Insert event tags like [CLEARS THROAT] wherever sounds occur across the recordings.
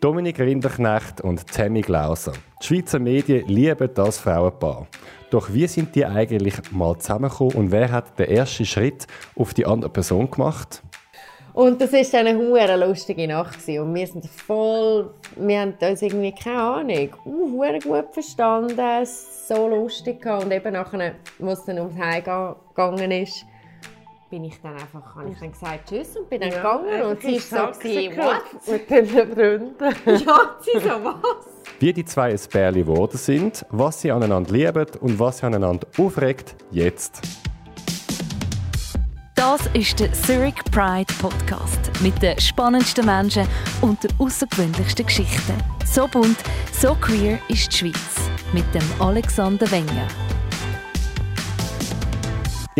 Dominik Rinderknecht und Tammy Glauser. Die Schweizer Medien lieben das Frauenpaar. Doch wie sind die eigentlich mal zusammengekommen und wer hat den ersten Schritt auf die andere Person gemacht? Und das war eine hure lustige Nacht. Und wir sind voll, wir haben uns irgendwie keine Ahnung, uh, gut verstanden, so lustig gehabt. Und eben nachher, als es dann ums Heim gegangen ist, bin ich dann einfach, habe ich dann gesagt Tschüss und bin dann ja, gegangen. Und sie ist so, what? Mit den Freunden. [LAUGHS] ja, sie so, was? Wie die zwei ein Bärli geworden sind, was sie aneinander lieben und was sie aneinander aufregt, jetzt. Das ist der Zurich Pride Podcast mit den spannendsten Menschen und den außergewöhnlichsten Geschichten. So bunt, so queer ist die Schweiz mit dem Alexander Wenger.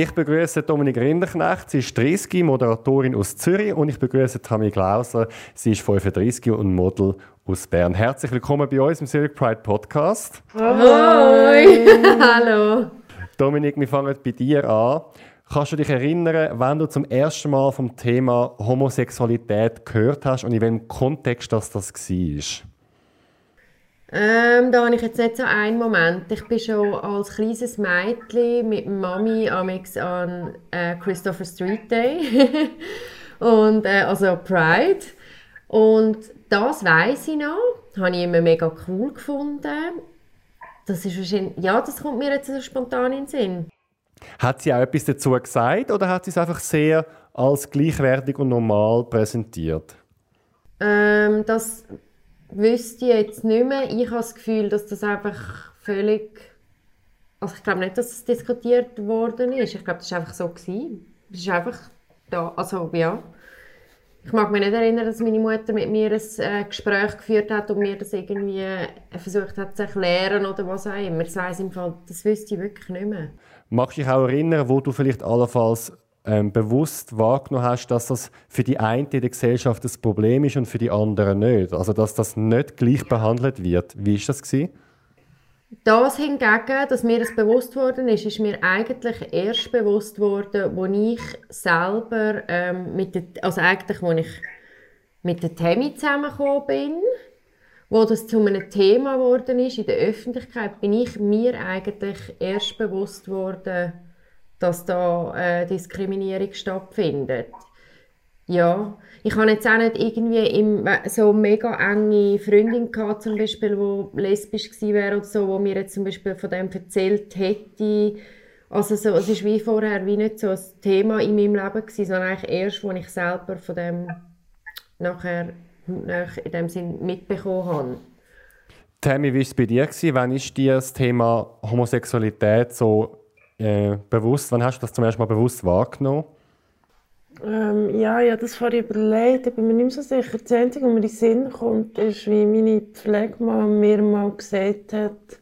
Ich begrüße Dominik Rinderknecht. Sie ist 30, Moderatorin aus Zürich. Und ich begrüße Tammy Glauser. Sie ist 35 und Model aus Bern. Herzlich willkommen bei uns im Zurich Pride Podcast. Hoi! [LAUGHS] Hallo! Dominik, wir fangen bei dir an. Kannst du dich erinnern, wenn du zum ersten Mal vom Thema Homosexualität gehört hast und in welchem Kontext das, das war? Ähm, da habe ich jetzt nicht so einen Moment. Ich bin schon als kleines Mädchen mit Mami an äh, Christopher Street Day [LAUGHS] und äh, also Pride und das weiß ich noch. Das habe ich immer mega cool gefunden. Das ist wahrscheinlich, ja, das kommt mir jetzt so spontan in den Sinn. Hat sie auch etwas dazu gesagt oder hat sie es einfach sehr als gleichwertig und normal präsentiert? Ähm, das wüsste ich jetzt nicht mehr. Ich habe das Gefühl, dass das einfach völlig... Also ich glaube nicht, dass es diskutiert worden ist. Ich glaube, das war einfach so. Es ist einfach da. Also ja. Ich mag mich nicht erinnern, dass meine Mutter mit mir ein äh, Gespräch geführt hat und mir das irgendwie äh, versucht hat zu erklären oder was auch immer. Das weiss im Fall, das wüsste ich wirklich nicht mehr. Magst du dich auch erinnern, wo du vielleicht allenfalls ähm, bewusst wahrgenommen hast, dass das für die eine in der Gesellschaft das Problem ist und für die anderen nicht? Also dass das nicht gleich behandelt wird. Wie ist das gewesen? Das hingegen, dass mir das bewusst worden ist, ist mir eigentlich erst bewusst worden, als ich selber ähm, mit der, also eigentlich, als ich mit der Temi zusammengekommen bin, wo das zu einem Thema geworden ist in der Öffentlichkeit, bin ich mir eigentlich erst bewusst worden, dass da äh, Diskriminierung stattfindet. Ja, ich habe jetzt auch nicht irgendwie im, so mega enge Freundin gehabt, zum Beispiel, die lesbisch gewesen wäre oder so, wo mir jetzt zum Beispiel von dem erzählt hätte. Also so, es ist wie vorher wie nicht so ein Thema in meinem Leben gewesen, sondern eigentlich erst, als ich selber von dem nachher in dem Sinn mitbekommen habe. Tammy, wie war es bei dir? Wann ist dir das Thema Homosexualität so äh, bewusst, wann hast du das zum ersten Mal bewusst wahrgenommen? Ähm, ja, ich habe das vorhin überlegt. Ich bin mir nicht mehr so sicher. Das Einzige, was mir in den Sinn kommt, ist, wie meine Pflegemann mir mal gesagt hat,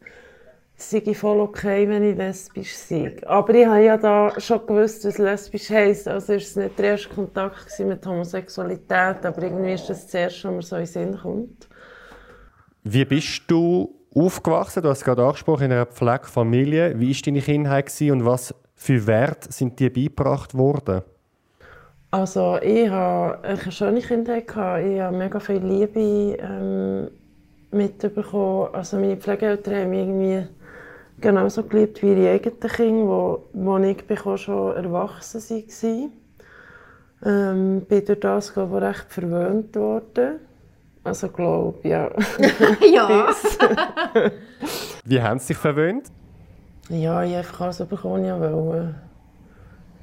es sei voll okay, wenn ich lesbisch sei. Aber ich habe ja da schon gewusst, was lesbisch heisst. Also war es nicht der erste Kontakt mit Homosexualität, aber irgendwie ist das das Erste, was mir so in den Sinn kommt. Wie bist du aufgewachsen? Du hast es gerade angesprochen, in einer Pflegefamilie. Wie war deine Kindheit und was für Werte sind dir beigebracht worden? Also ich hatte eine schöne Kindheit. Ich habe mega viel Liebe ähm, mitbekommen. Also meine Pflegeeltern haben mich irgendwie genauso geliebt wie ihre eigenen Kinder, wo, wo ich schon erwachsen war. Ähm, bin durch das ich, recht verwöhnt worden. Also glaube ja. [LAUGHS] ja. [LAUGHS] Wie haben sie sich verwöhnt? Ja, ich einfach alles bekommen, ja wollte.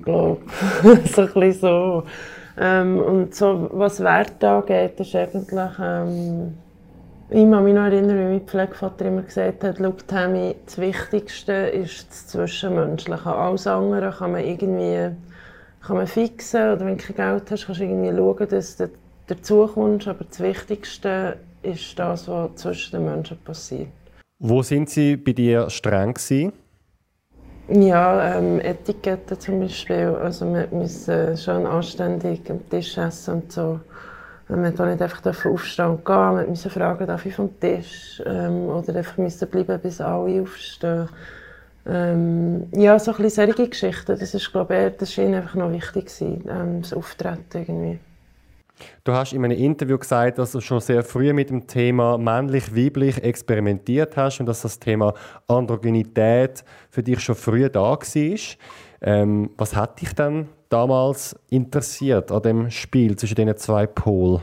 Glaube [LAUGHS] so ein bisschen so. Ähm, und so, was Wert angeht, ist eigentlich... Ähm, ich kann mich noch erinnern, wie mein Pflegevater immer gesagt hat, schau, Tammy, das Wichtigste ist das Zwischenmenschliche. Alles andere kann man irgendwie kann man fixen oder wenn du kein Geld hast, kannst du irgendwie schauen, dass du dazu kommst, aber das Wichtigste ist das, was zwischen den Menschen passiert. Wo sind Sie bei dir streng gewesen? Ja, ähm, Etiketten zum Beispiel. Also wir müssen schon anständig am Tisch essen und so. Wir durften nicht einfach aufstehen und gehen. Wir mussten fragen, darf ich vom Tisch? Ähm, oder einfach müssen bleiben, bis alle aufstehen. Ähm, ja, so ein bisschen solche Geschichten. Das ist, glaube ich, das ist ihnen einfach noch wichtig gewesen, ähm, das Auftreten irgendwie. Du hast in einem Interview gesagt, dass du schon sehr früh mit dem Thema männlich-weiblich experimentiert hast und dass das Thema Androgynität für dich schon früh da war. Ähm, was hat dich dann damals interessiert an dem Spiel zwischen diesen zwei Polen?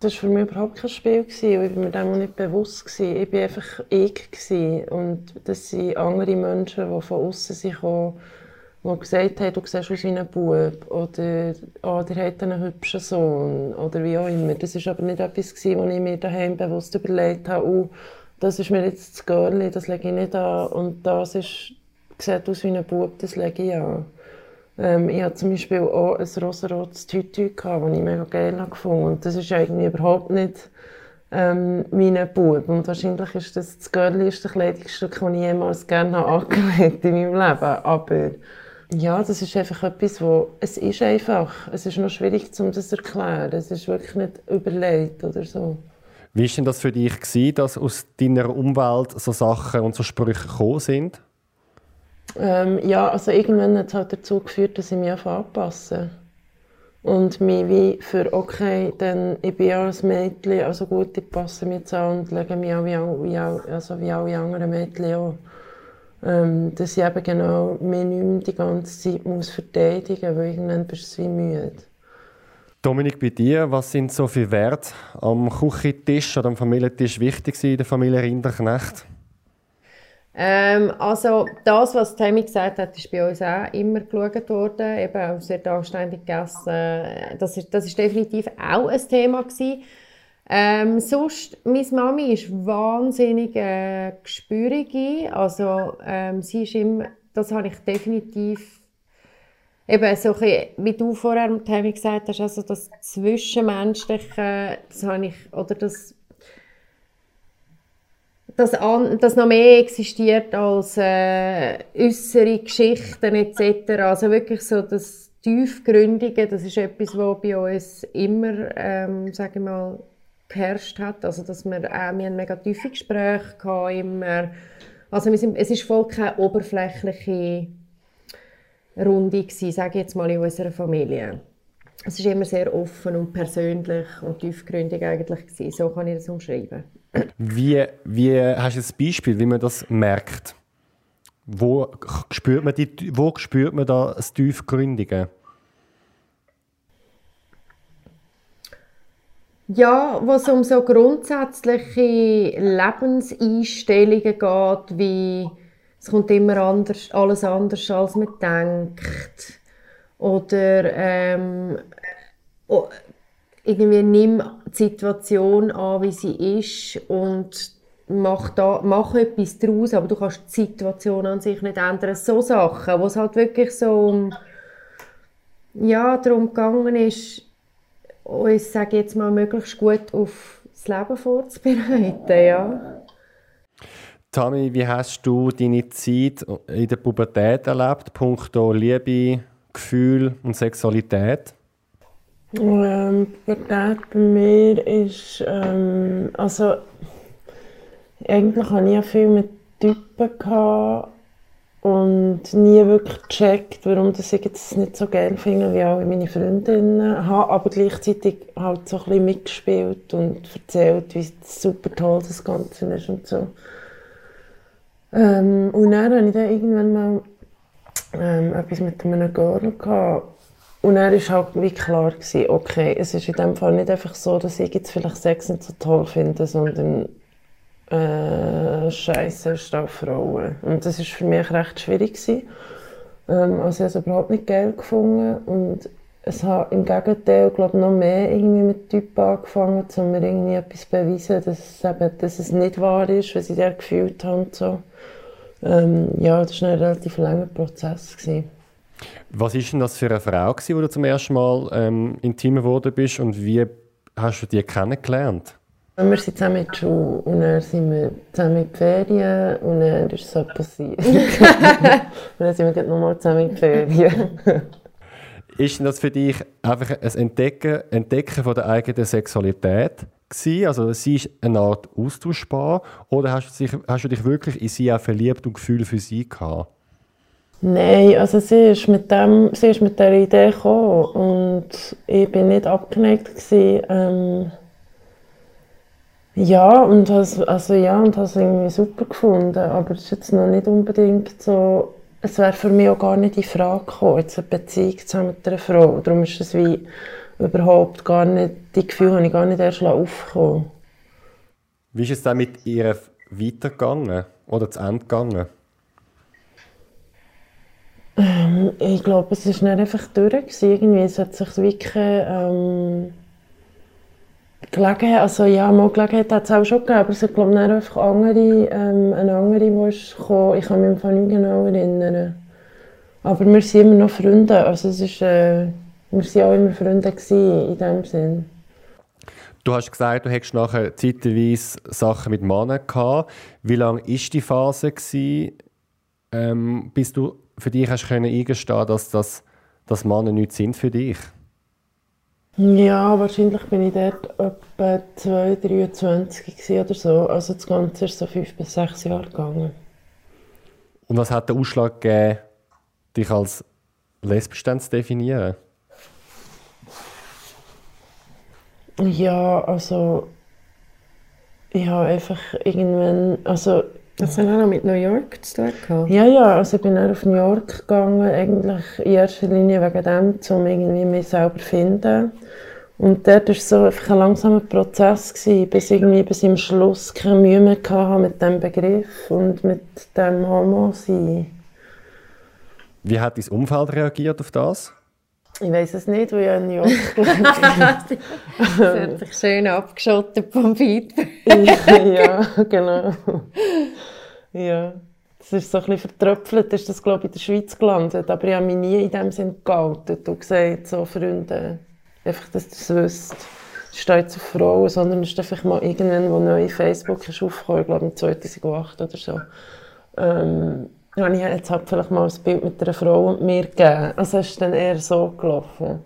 Das war für mich überhaupt kein Spiel. Ich war mir dem nicht bewusst. Ich war einfach ich. Und das sind andere Menschen, die von außen kamen, die gesagt haben, du siehst aus wie ein Bub. Oder oh, der hat einen hübschen Sohn. Oder wie auch immer. Das war aber nicht etwas, was ich mir daheim bewusst überlegt habe. Oh, das ist mir jetzt das Girl, das lege ich nicht an. Und das ist, sieht aus wie ein Bub, das lege ich an. Ähm, ich hatte zum Beispiel auch ein rosarotes Tütü, das ich mega geil gefunden Und das ist eigentlich überhaupt nicht ähm, mein Bub. Und wahrscheinlich ist das das girligste Kleidungsstück, das ich jemals gerne angelegt in meinem Leben. Aber ja, das ist einfach etwas, wo es ist einfach. Es ist noch schwierig, um das zu erklären. Es ist wirklich nicht überlegt oder so. Wie war denn das für dich, gewesen, dass aus deiner Umwelt so Sachen und so Sprüche gekommen sind? Ähm, ja, also irgendwann hat es halt dazu geführt, dass ich mich anpasse. Und mich wie für, okay, dann, ich bin ja ein Mädchen, also gut, ich passe mich an und lege mich an wie, wie, also wie alle anderen Mädchen auch. Ähm, dass ich eben genau mich nicht mehr die ganze Zeit muss verteidigen muss, weil irgendwann bist du wie müde. Dominik, bei dir, was sind so viele Werte am Küchentisch oder am Familientisch wichtig in der Familie Rinderknecht? Ähm, also das, was Tammy gesagt hat, ist bei uns auch immer geschaut worden. Eben, es wird anständig gegessen. Das ist, das ist definitiv auch ein Thema gewesen. Ähm, sonst, meine Mami ist wahnsinnig äh, gespürig. Also ähm, sie ist immer, das habe ich definitiv eben so ein wie du vorher Tammy gesagt hast, also das Zwischenmenschliche, das habe ich, oder das dass, an, dass noch mehr existiert als äh, äußere Geschichten etc. Also wirklich so das Tiefgründige, das ist etwas, was bei uns immer, ähm, sage ich mal, geherrscht hat. Also dass wir, äh, wir haben mega tiefe Gespräche gehabt, immer. Also wir sind, es ist voll keine oberflächliche Runde gewesen, sage ich jetzt mal, in unserer Familie. Es ist immer sehr offen und persönlich und tiefgründig eigentlich gewesen. So kann ich das umschreiben. Wie, wie hast du ein Beispiel, wie man das merkt? Wo spürt man, die, wo spürt man da das Tiefgründige? Ja, wo es um so grundsätzliche Lebenseinstellungen geht, wie es kommt immer anders, alles anders, als man denkt. Oder ähm, irgendwie nimm die Situation an, wie sie ist und mach, da, mach etwas daraus, aber du kannst die Situation an sich nicht ändern. So Sachen, wo es halt wirklich so um, ja, darum gegangen ist, uns, sage jetzt mal, möglichst gut auf das Leben vorzubereiten, ja. Tami, wie hast du deine Zeit in der Pubertät erlebt, punkto Liebe, Gefühl und Sexualität? Ähm, Pubertät bei mir ist, ähm, also eigentlich hatte ich ja viel mit Typen gehabt und nie wirklich gecheckt, warum das ich jetzt nicht so geil finde wie alle meine Freundinnen. Habe aber gleichzeitig halt so ein bisschen mitgespielt und erzählt, wie super toll das Ganze ist und so. Ähm, und dann hatte ich dann irgendwann mal ähm, etwas mit einem Girl gehabt, und dann war halt wie klar, gewesen, okay, es ist in dem Fall nicht einfach so, dass ich jetzt vielleicht Sex nicht so toll finde, sondern äh, Scheiße ist Frauen. Und das war für mich recht schwierig. Gewesen. Ähm, also ich habe es überhaupt nicht geil gefunden. Und es hat im Gegenteil, glaube noch mehr irgendwie mit Typen angefangen, um mir irgendwie etwas zu beweisen, dass es, eben, dass es nicht wahr ist, was ich da gefühlt habe. so. Ähm, ja, das war ein relativ langer Prozess. Gewesen. Was ist denn das für eine Frau, die du zum ersten Mal ähm, intim geworden bist und wie hast du die kennengelernt? Wir sind zusammen in der Schule und dann sind wir zusammen in die Ferien und dann ist es so passiert. [LAUGHS] und dann sind wir nochmal zusammen in die Ferien. ist das für dich einfach ein Entdecken, Entdecken von der eigenen Sexualität gewesen? Also sie ist eine Art austauschbar oder hast du, dich, hast du dich wirklich in sie auch verliebt und Gefühl für sie gehabt? Nein, also sie ist mit dem, sie ist mit der Idee gekommen und ich bin nicht abgeneigt gewesen. Ähm, ja, und has, also ja, und habe es irgendwie super gefunden, aber es ist jetzt noch nicht unbedingt so, es wäre für mich auch gar nicht in Frage gekommen, jetzt eine Beziehung zu haben mit einer Frau. Darum ist es wie überhaupt gar nicht, die Gefühle habe ich gar nicht erst aufgekommen. Wie ist es dann mit ihr weitergegangen oder zu Ende gegangen? Ähm, ich glaube, es war nicht einfach durch. Irgendwie. Es hat sich wirklich ähm, Gelegenheit, also ja, mal Gelegenheit hat es auch schon gegeben, aber es hat glaube ich einfach andere, ähm, eine andere, die ist. Ich kann mich einfach nicht genau erinnern. Aber wir sind immer noch Freunde, also es ist, äh, wir waren auch immer Freunde gewesen, in dem Sinn. Du hast gesagt, du hättest nachher zeitweise Sachen mit Männern gehabt. Wie lange war die Phase, gewesen, ähm, bis du für dich hast können eingestehen dass, das, dass Männer nichts sind für dich? Ja, wahrscheinlich bin ich dort etwa 2, 23 oder so. Also das Ganze ist so fünf bis sechs Jahre gegangen. Und was hat der Ausschlag gegeben, dich als lesbisch zu definieren? Ja, also ich habe einfach irgendwann, also das hat auch noch mit New York zu tun gehabt. Ja, ja, also ich bin dann auf New York gegangen, eigentlich in erster Linie wegen dem, um irgendwie mich selber zu finden. Und dort war so einfach ein langsamer Prozess, gewesen, bis, irgendwie, bis ich am Schluss keine Mühe mehr hatte mit diesem Begriff und mit dem Homo-Sein. Wie hat dein Umfeld reagiert auf das? Ich weiß es nicht, weil ich in New York [LAUGHS] gelebt Das hat sich schön abgeschottet vom Feedback. [LAUGHS] ja, genau. Ja. Das ist so ein bisschen vertröpfelt, ist das, glaube ich, in der Schweiz gelandet. Aber ich habe mich nie in dem Sinn geoutet und gesagt, so Freunde, einfach, dass ihr es wisst. Es steht zu Frauen, sondern es ist einfach mal irgendwann, wo neu Facebook ist aufgekommen, ich glaube 2008 oder so. Ähm, ja, ich jetzt halt vielleicht mal ein Bild mit einer Frau und mir gegeben. Also es ist dann eher so gelaufen.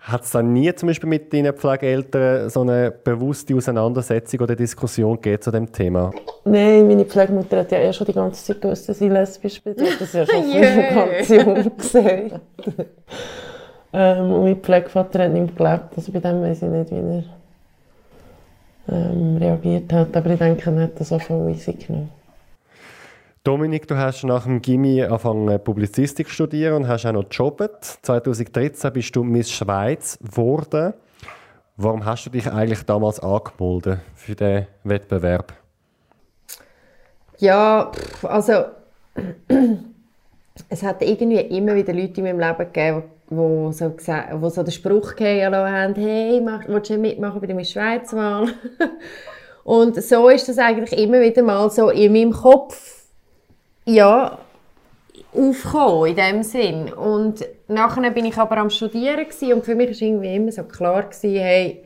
Hat es dann nie zum Beispiel mit deinen Pflegeeltern so eine bewusste Auseinandersetzung oder Diskussion gegeben zu dem Thema? Nein, meine Pflegemutter hat ja eh schon die ganze Zeit gewusst, dass ich lesbisch bin. Das ist ja schon [LAUGHS] yeah. ganz jung gesagt. ähm, und mein Pflegevater hat nicht gelebt, also bei dem weiß ich nicht, wie er ähm, reagiert hat. Aber ich denke, er hat das auch voll easy genommen. Dominik, du hast nach dem Gimmi angefangen Publizistik zu studieren und hast auch noch gejobbt. 2013 bist du Miss Schweiz geworden. Warum hast du dich eigentlich damals angemeldet für den Wettbewerb? Ja, also [CLEARS THROAT] es hat irgendwie immer wieder Leute in meinem Leben gegeben, die so, gesagt, wo so den Spruch gegeben haben, hey, mach, willst du mitmachen bei der Miss Schweiz-Wahl? [LAUGHS] Und so ist das eigentlich immer wieder mal so in meinem Kopf ja, aufgekommen in dem Sinn. Und nachher bin ich aber am Studieren und für mich war irgendwie immer so klar gewesen, hey,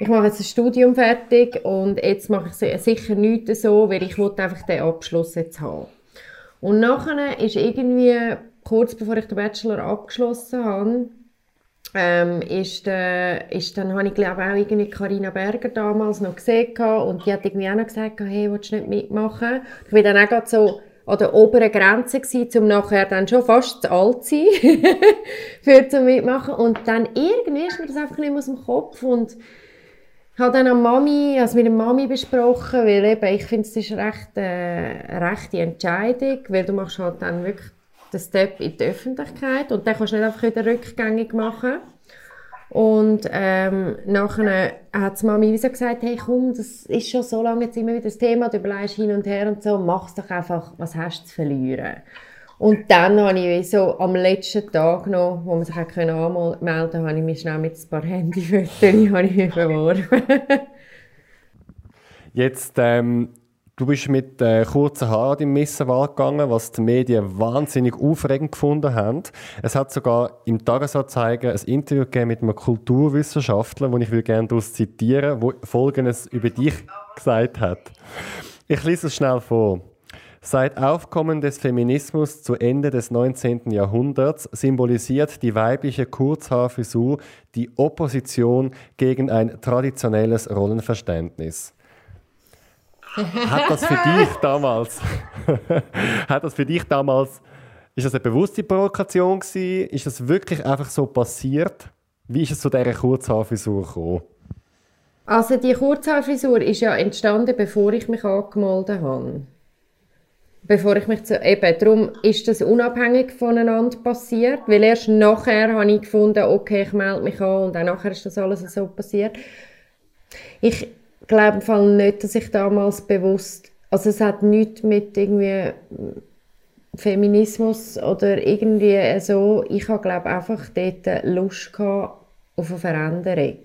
ich mache jetzt ein Studium fertig und jetzt mache ich sicher nichts so, weil ich wollte einfach den Abschluss jetzt haben. Und nachher ist irgendwie, kurz bevor ich den Bachelor abgeschlossen habe, ähm, ist, äh, ist, dann habe ich glaube auch irgendwie Carina Berger damals noch gesehen und die hat irgendwie auch noch gesagt, hey, willst du nicht mitmachen? Ich bin dann auch so an der oberen Grenze gewesen, um nachher dann schon fast zu alt zu sein, [LAUGHS] für zu mitmachen. Und dann irgendwie ist mir das einfach nicht mehr aus dem Kopf und habe dann an Mami, also mit der Mami besprochen, weil eben, ich finde, es ist recht, äh, rechte Entscheidung, weil du machst halt dann wirklich den Step in die Öffentlichkeit und dann kannst du nicht einfach wieder rückgängig machen. Und ähm, nachher hat die Mami so gesagt, hey komm, das ist schon so lange jetzt immer wieder das Thema, du überlegst hin und her und so, mach's doch einfach, was hast du zu verlieren? Und dann habe ich so am letzten Tag noch, wo man sich auch anmelden konnte, habe ich mich schnell mit ein paar Handyfotos [LAUGHS] beworben. Jetzt ähm, Du bist mit äh, kurzen Haaren im Missenwahl gegangen, was die Medien wahnsinnig aufregend gefunden haben. Es hat sogar im Tagesanzeiger ein Interview gegeben mit einem Kulturwissenschaftler, wo ich will gerne daraus zitieren, wo Folgendes über dich gesagt hat. Ich lese es schnell vor. Seit Aufkommen des Feminismus zu Ende des 19. Jahrhunderts symbolisiert die weibliche Kurzhaarfrisur die Opposition gegen ein traditionelles Rollenverständnis hat das für dich damals, [LAUGHS] hat das für dich damals Ist das eine bewusste Provokation gewesen? Ist das wirklich einfach so passiert? Wie ist es zu dieser Kurzhaarfrisur gekommen? Also die Kurzhaarfrisur ist ja entstanden, bevor ich mich angemeldet habe. Bevor ich mich zu, eben, darum ist das unabhängig voneinander passiert, weil erst nachher habe ich gefunden, okay, ich melde mich an und auch nachher ist das alles so passiert. Ich glaube im Fall nicht, dass ich damals bewusst, also es hat nichts mit irgendwie Feminismus oder irgendwie so, ich habe glaube einfach dort Lust gehabt auf eine Veränderung.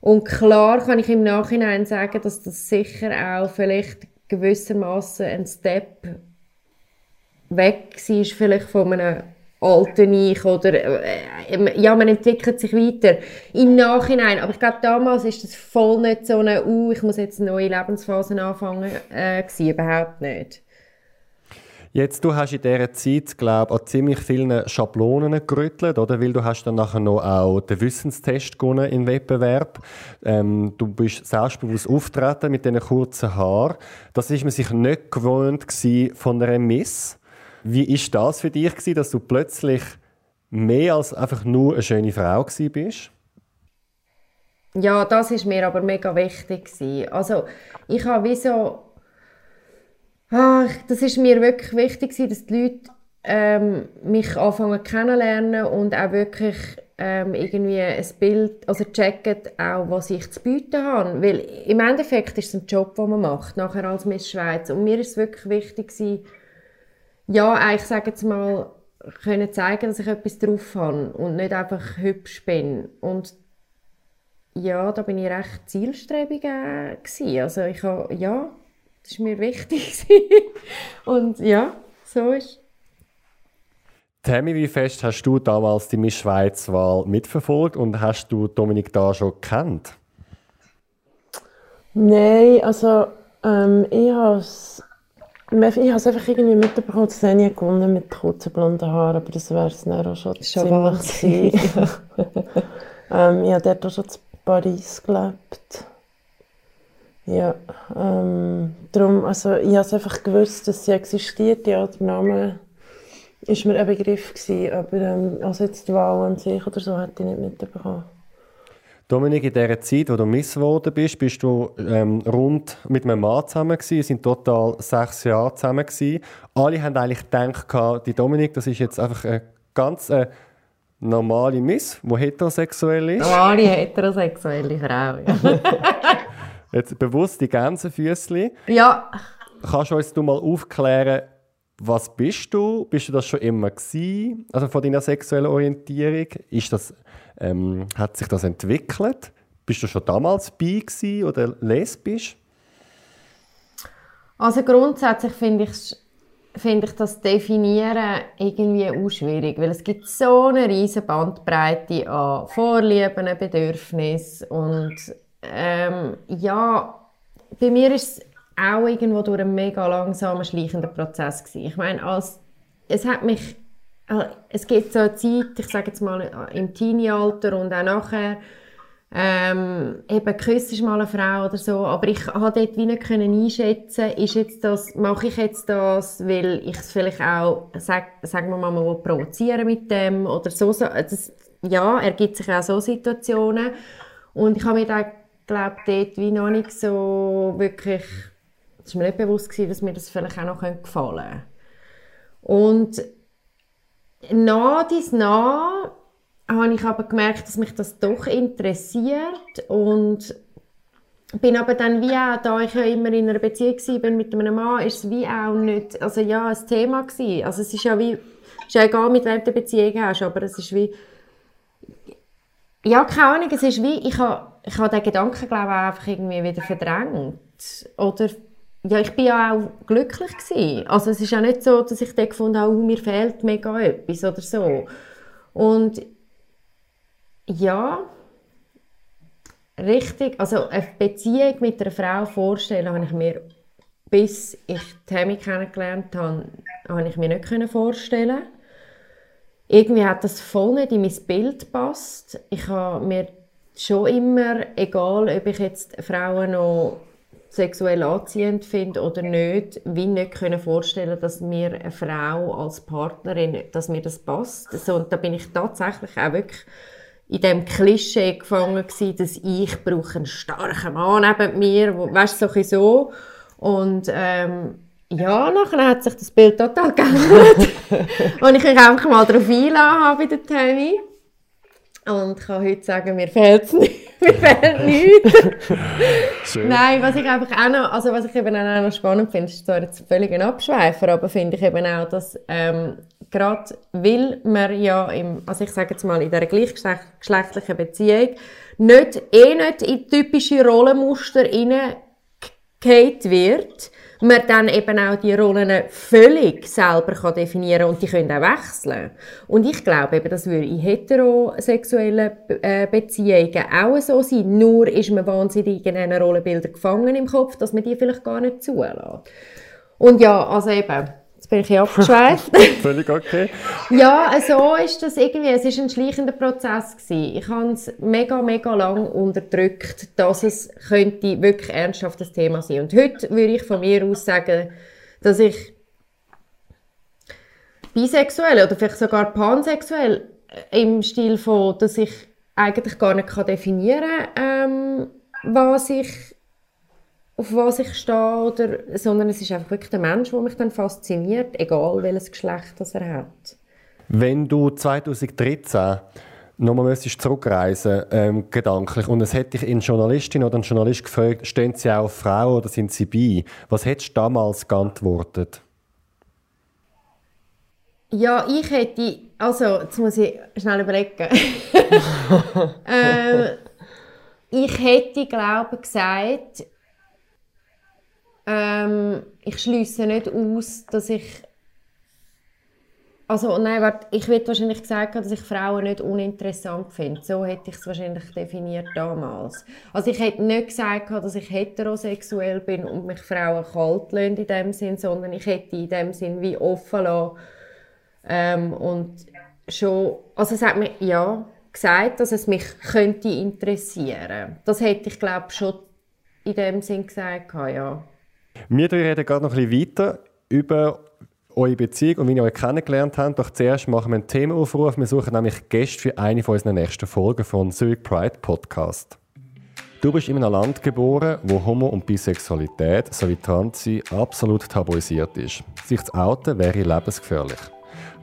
Und klar kann ich im Nachhinein sagen, dass das sicher auch vielleicht gewissermaßen ein Step weg war, vielleicht von einem alten Ich oder äh, ja, man entwickelt sich weiter im Nachhinein. Aber ich glaube, damals ist das voll nicht so eine, uh, ich muss jetzt eine neue Lebensphase anfangen, äh, gewesen, überhaupt nicht. Jetzt, du hast in dieser Zeit, glaube ich, an ziemlich vielen Schablonen gerüttelt, oder? Weil du hast dann nachher noch auch den Wissenstest gewonnen im Wettbewerb. Ähm, du bist selbstbewusst auftreten mit diesen kurzen Haaren. Das ist man sich nicht gewohnt von einer Miss. Wie ist das für dich gewesen, dass du plötzlich mehr als einfach nur eine schöne Frau bist? Ja, das ist mir aber mega wichtig Also ich habe wie so Ah, das ist mir wirklich wichtig, dass die Leute ähm, mich anfangen kennenlernen und auch wirklich ähm, irgendwie ein Bild, also checken auch, was ich zu bieten habe. Weil im Endeffekt ist es ein Job, den man macht, nachher als Miss Schweiz. Und mir ist es wirklich wichtig gewesen, ja, eigentlich sage jetzt mal, können zeigen, dass ich etwas drauf habe und nicht einfach hübsch bin. Und ja, da bin ich recht zielstrebig äh, gewesen. Also ich habe, ja, das war mir wichtig. [LAUGHS] und ja, so ist Tammy, wie fest hast du damals die Miss Schweiz-Wahl mitverfolgt und hast du Dominik da schon gekannt? Nein, also ähm, ich habe es ich habe einfach irgendwie mitbekommen, dass er nie gewonnen mit kurzen blonden Haaren, aber das wäre es dann auch schon, schon ziemlich [LAUGHS] ähm, Ich habe dort auch schon in Paris gelebt. Ja, ähm, darum, also ich habe einfach gewusst, dass sie existiert, ja, der Name ist mir ein Begriff gewesen, aber ähm, also jetzt die Wahl an sich oder so hätte ich nicht mitbekommen. Dominik, in dieser Zeit, wo du Miss geworden bist, bist du ähm, rund mit einem Mann zusammen gewesen. Es sind total sechs Jahre zusammen gewesen. Alle haben eigentlich gedacht, die Dominik, das ist jetzt einfach eine ganz äh, normale Miss, die heterosexuell ist. Normale heterosexuelle Frau, ja. [LAUGHS] Jetzt bewusst die Gänsefüßchen. Ja. Kannst du uns du mal aufklären, was bist du? Bist du das schon immer gewesen? Also von deiner sexuellen Orientierung? Ist das, ähm, hat sich das entwickelt? Bist du schon damals bi oder lesbisch? Also grundsätzlich finde ich, find ich das Definieren irgendwie auch schwierig, weil es gibt so eine riesige Bandbreite an Vorlieben, Bedürfnissen und ähm, ja, bei mir ist es auch irgendwo durch einen mega langsamen, schleichenden Prozess gewesen. Ich meine, als, es hat mich, es gibt so eine Zeit, ich sage jetzt mal äh, im Teenie-Alter und auch nachher, ähm, eben küsst mal eine Frau oder so, aber ich konnte dort wie nicht einschätzen, ist jetzt das, mache ich jetzt das, weil ich es vielleicht auch, sag, sagen wir mal, mal provozieren mit dem oder so, so das, ja, ergibt sich auch so Situationen und ich habe mir gedacht, glaube dort wie noch nicht so wirklich, es war mir nicht bewusst gewesen, dass mir das vielleicht auch noch gefallen könnte. Und nach dies nach habe ich aber gemerkt, dass mich das doch interessiert und bin aber dann wie auch, da ich ja immer in einer Beziehung war mit einem Mann, ist es wie auch nicht, also ja, ein Thema gewesen. Also es ist ja wie, ist ja egal, mit wem du eine Beziehung hast, aber es ist wie, ja, keine Ahnung, es ist wie, ich habe, ich habe den Gedanken, glaube ich, einfach irgendwie wieder verdrängt. Oder, ja, ich bin ja auch glücklich gewesen. Also es ist ja nicht so, dass ich dann gefunden habe, oh, mir fehlt mega etwas oder so. Und ja, richtig, also eine Beziehung mit einer Frau vorstellen, habe ich mir, bis ich Tammy kennengelernt habe, habe ich mir nicht vorstellen irgendwie hat das voll nicht in mein Bild gepasst. Ich habe mir schon immer, egal ob ich jetzt Frauen noch sexuell anziehend finde oder nicht, wie nicht können vorstellen, dass mir eine Frau als Partnerin, dass mir das passt. So, und da bin ich tatsächlich auch wirklich in dem Klischee gefangen gewesen, dass ich brauche einen starken Mann neben mir, wo, weißt so so. Und ähm, ja, nachher hat sich das Bild total geändert. [LAUGHS] und ich mich einfach mal darauf einladen habe bei der Tammy. Und ich kann heute sagen, mir fehlt es nicht. Mir fehlt nichts. [LAUGHS] Nein, was ich einfach auch noch, also was ich eben auch noch spannend finde, ist zwar jetzt völlig ein Abschweifer, aber finde ich eben auch, dass ähm, gerade weil man ja, im, also ich sage jetzt mal, in dieser gleichgeschlechtlichen Beziehung nicht, eh nicht in typische Rollenmuster hineingeht wird, man dann eben auch die Rollen völlig selber kann definieren und die können auch wechseln. Und ich glaube eben, das würde in heterosexuellen äh, Beziehungen auch so sein. Nur ist man wahnsinnig in einen Rollenbilder gefangen im Kopf, dass man die vielleicht gar nicht zulässt. Und ja, also eben, Jetzt bin ich [LAUGHS] abgeschweift. Völlig okay. [LAUGHS] ja, so ist das irgendwie. Es war ein schleichender Prozess. Gewesen. Ich habe es mega, mega lang unterdrückt, dass es könnte wirklich ernsthaft das Thema sein. Und heute würde ich von mir aus sagen, dass ich bisexuell oder vielleicht sogar pansexuell im Stil von, dass ich eigentlich gar nicht definieren kann, ähm, was ich auf was ich stehe, oder, sondern es ist einfach wirklich der Mensch, der mich dann fasziniert, egal welches Geschlecht das er hat. Wenn du 2013 nochmal zurückreisen ähm, gedanklich und es hätte dich eine Journalistin oder ein Journalist gefragt, stehen sie auch Frauen oder sind sie bi? Was hättest du damals geantwortet? Ja, ich hätte, also jetzt muss ich schnell überlegen. [LAUGHS] [LAUGHS] äh, ich hätte, glaube ich, gesagt, ähm, ich schließe nicht aus, dass ich also nein, warte, ich hätte wahrscheinlich gesagt, dass ich Frauen nicht uninteressant finde. So hätte ich es wahrscheinlich definiert damals. Also ich hätte nicht gesagt, dass ich heterosexuell bin und mich Frauen kalt lassen in dem Sinn, sondern ich hätte in dem Sinn wie offen lassen. Ähm, und schon, also es hat mir ja gesagt, dass es mich könnte interessieren. Das hätte ich glaube schon in dem Sinn gesagt, ja. Wir reden gerade noch ein bisschen weiter über eure Beziehung und wie ihr euch kennengelernt habt. Doch zuerst machen wir einen Themenaufruf. Wir suchen nämlich Gäste für eine von unseren nächsten Folgen von Zurich Pride Podcast. Du bist in einem Land geboren, wo Homo- und Bisexualität sowie Transsein absolut tabuisiert ist. Sich zu outen wäre lebensgefährlich.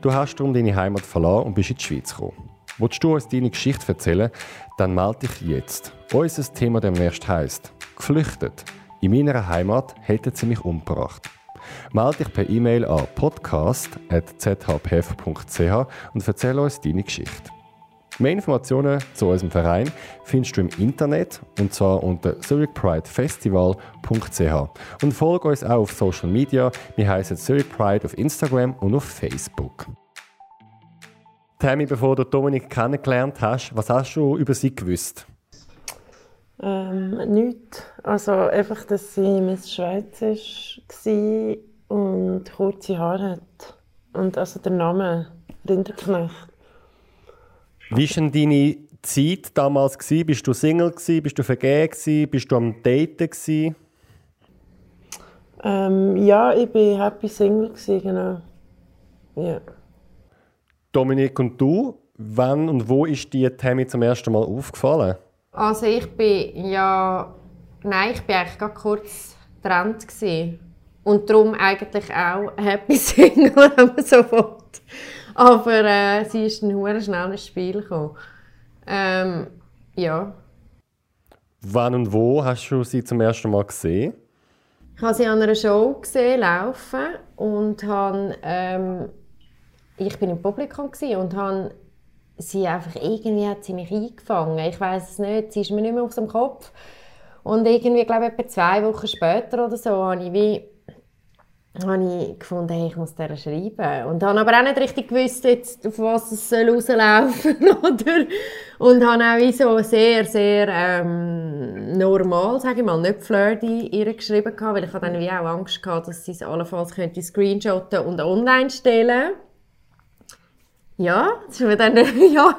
Du hast darum deine Heimat verloren und bist in die Schweiz gekommen. Willst du uns deine Geschichte erzählen, dann melde dich jetzt. Unser Thema demnächst heisst «Geflüchtet – in meiner Heimat hätten sie mich umgebracht. Melde dich per E-Mail an podcast.zhpf.ch und erzähl uns deine Geschichte. Mehr Informationen zu unserem Verein findest du im Internet und zwar unter zurichpridefestival.ch und folge uns auch auf Social Media. Wir heißen Zurich Pride auf Instagram und auf Facebook. Tammy, bevor du Dominik kennengelernt hast, was hast du über sie gewusst? Ähm, nichts. Also einfach, dass sie Miss Schweiz war und kurze Haare hat. Und also der Name Rinderknecht. Wie war denn deine Zeit damals? Gewesen? Bist du Single? Gewesen? Bist du vergeben? Bist du am Daten? Ähm, ja, ich war happy Single, gewesen, genau. Ja. Dominik und du, wann und wo ist dir Tammy zum ersten Mal aufgefallen? Also ich bin ja, nein, ich bin eigentlich gerade kurz getrennt gewesen. und darum eigentlich auch Happy [LAUGHS] Single, wenn man so will. Aber äh, sie ist dann sehr schnell ins Spiel gekommen. Ähm, ja. Wann und wo hast du sie zum ersten Mal gesehen? Ich habe sie an einer Show gesehen, laufen und habe, ähm, ich bin im Publikum und habe sie einfach irgendwie hat sie mich eingefangen. Ich weiß es nicht, sie ist mir nicht mehr auf dem Kopf. Und irgendwie, glaube ich, etwa zwei Wochen später oder so, habe ich wie habe ich gefunden, hey, ich muss der schreiben. Und habe aber auch nicht richtig gewusst, jetzt, auf was es rauslaufen [LAUGHS] soll. Und habe auch wie so sehr, sehr ähm, normal, sage ich mal, nicht flirty ihr geschrieben, weil ich dann wie auch Angst hatte, dass sie es allenfalls könnte screenshotten und online stellen Ja, das ist dann, [LAUGHS] ja.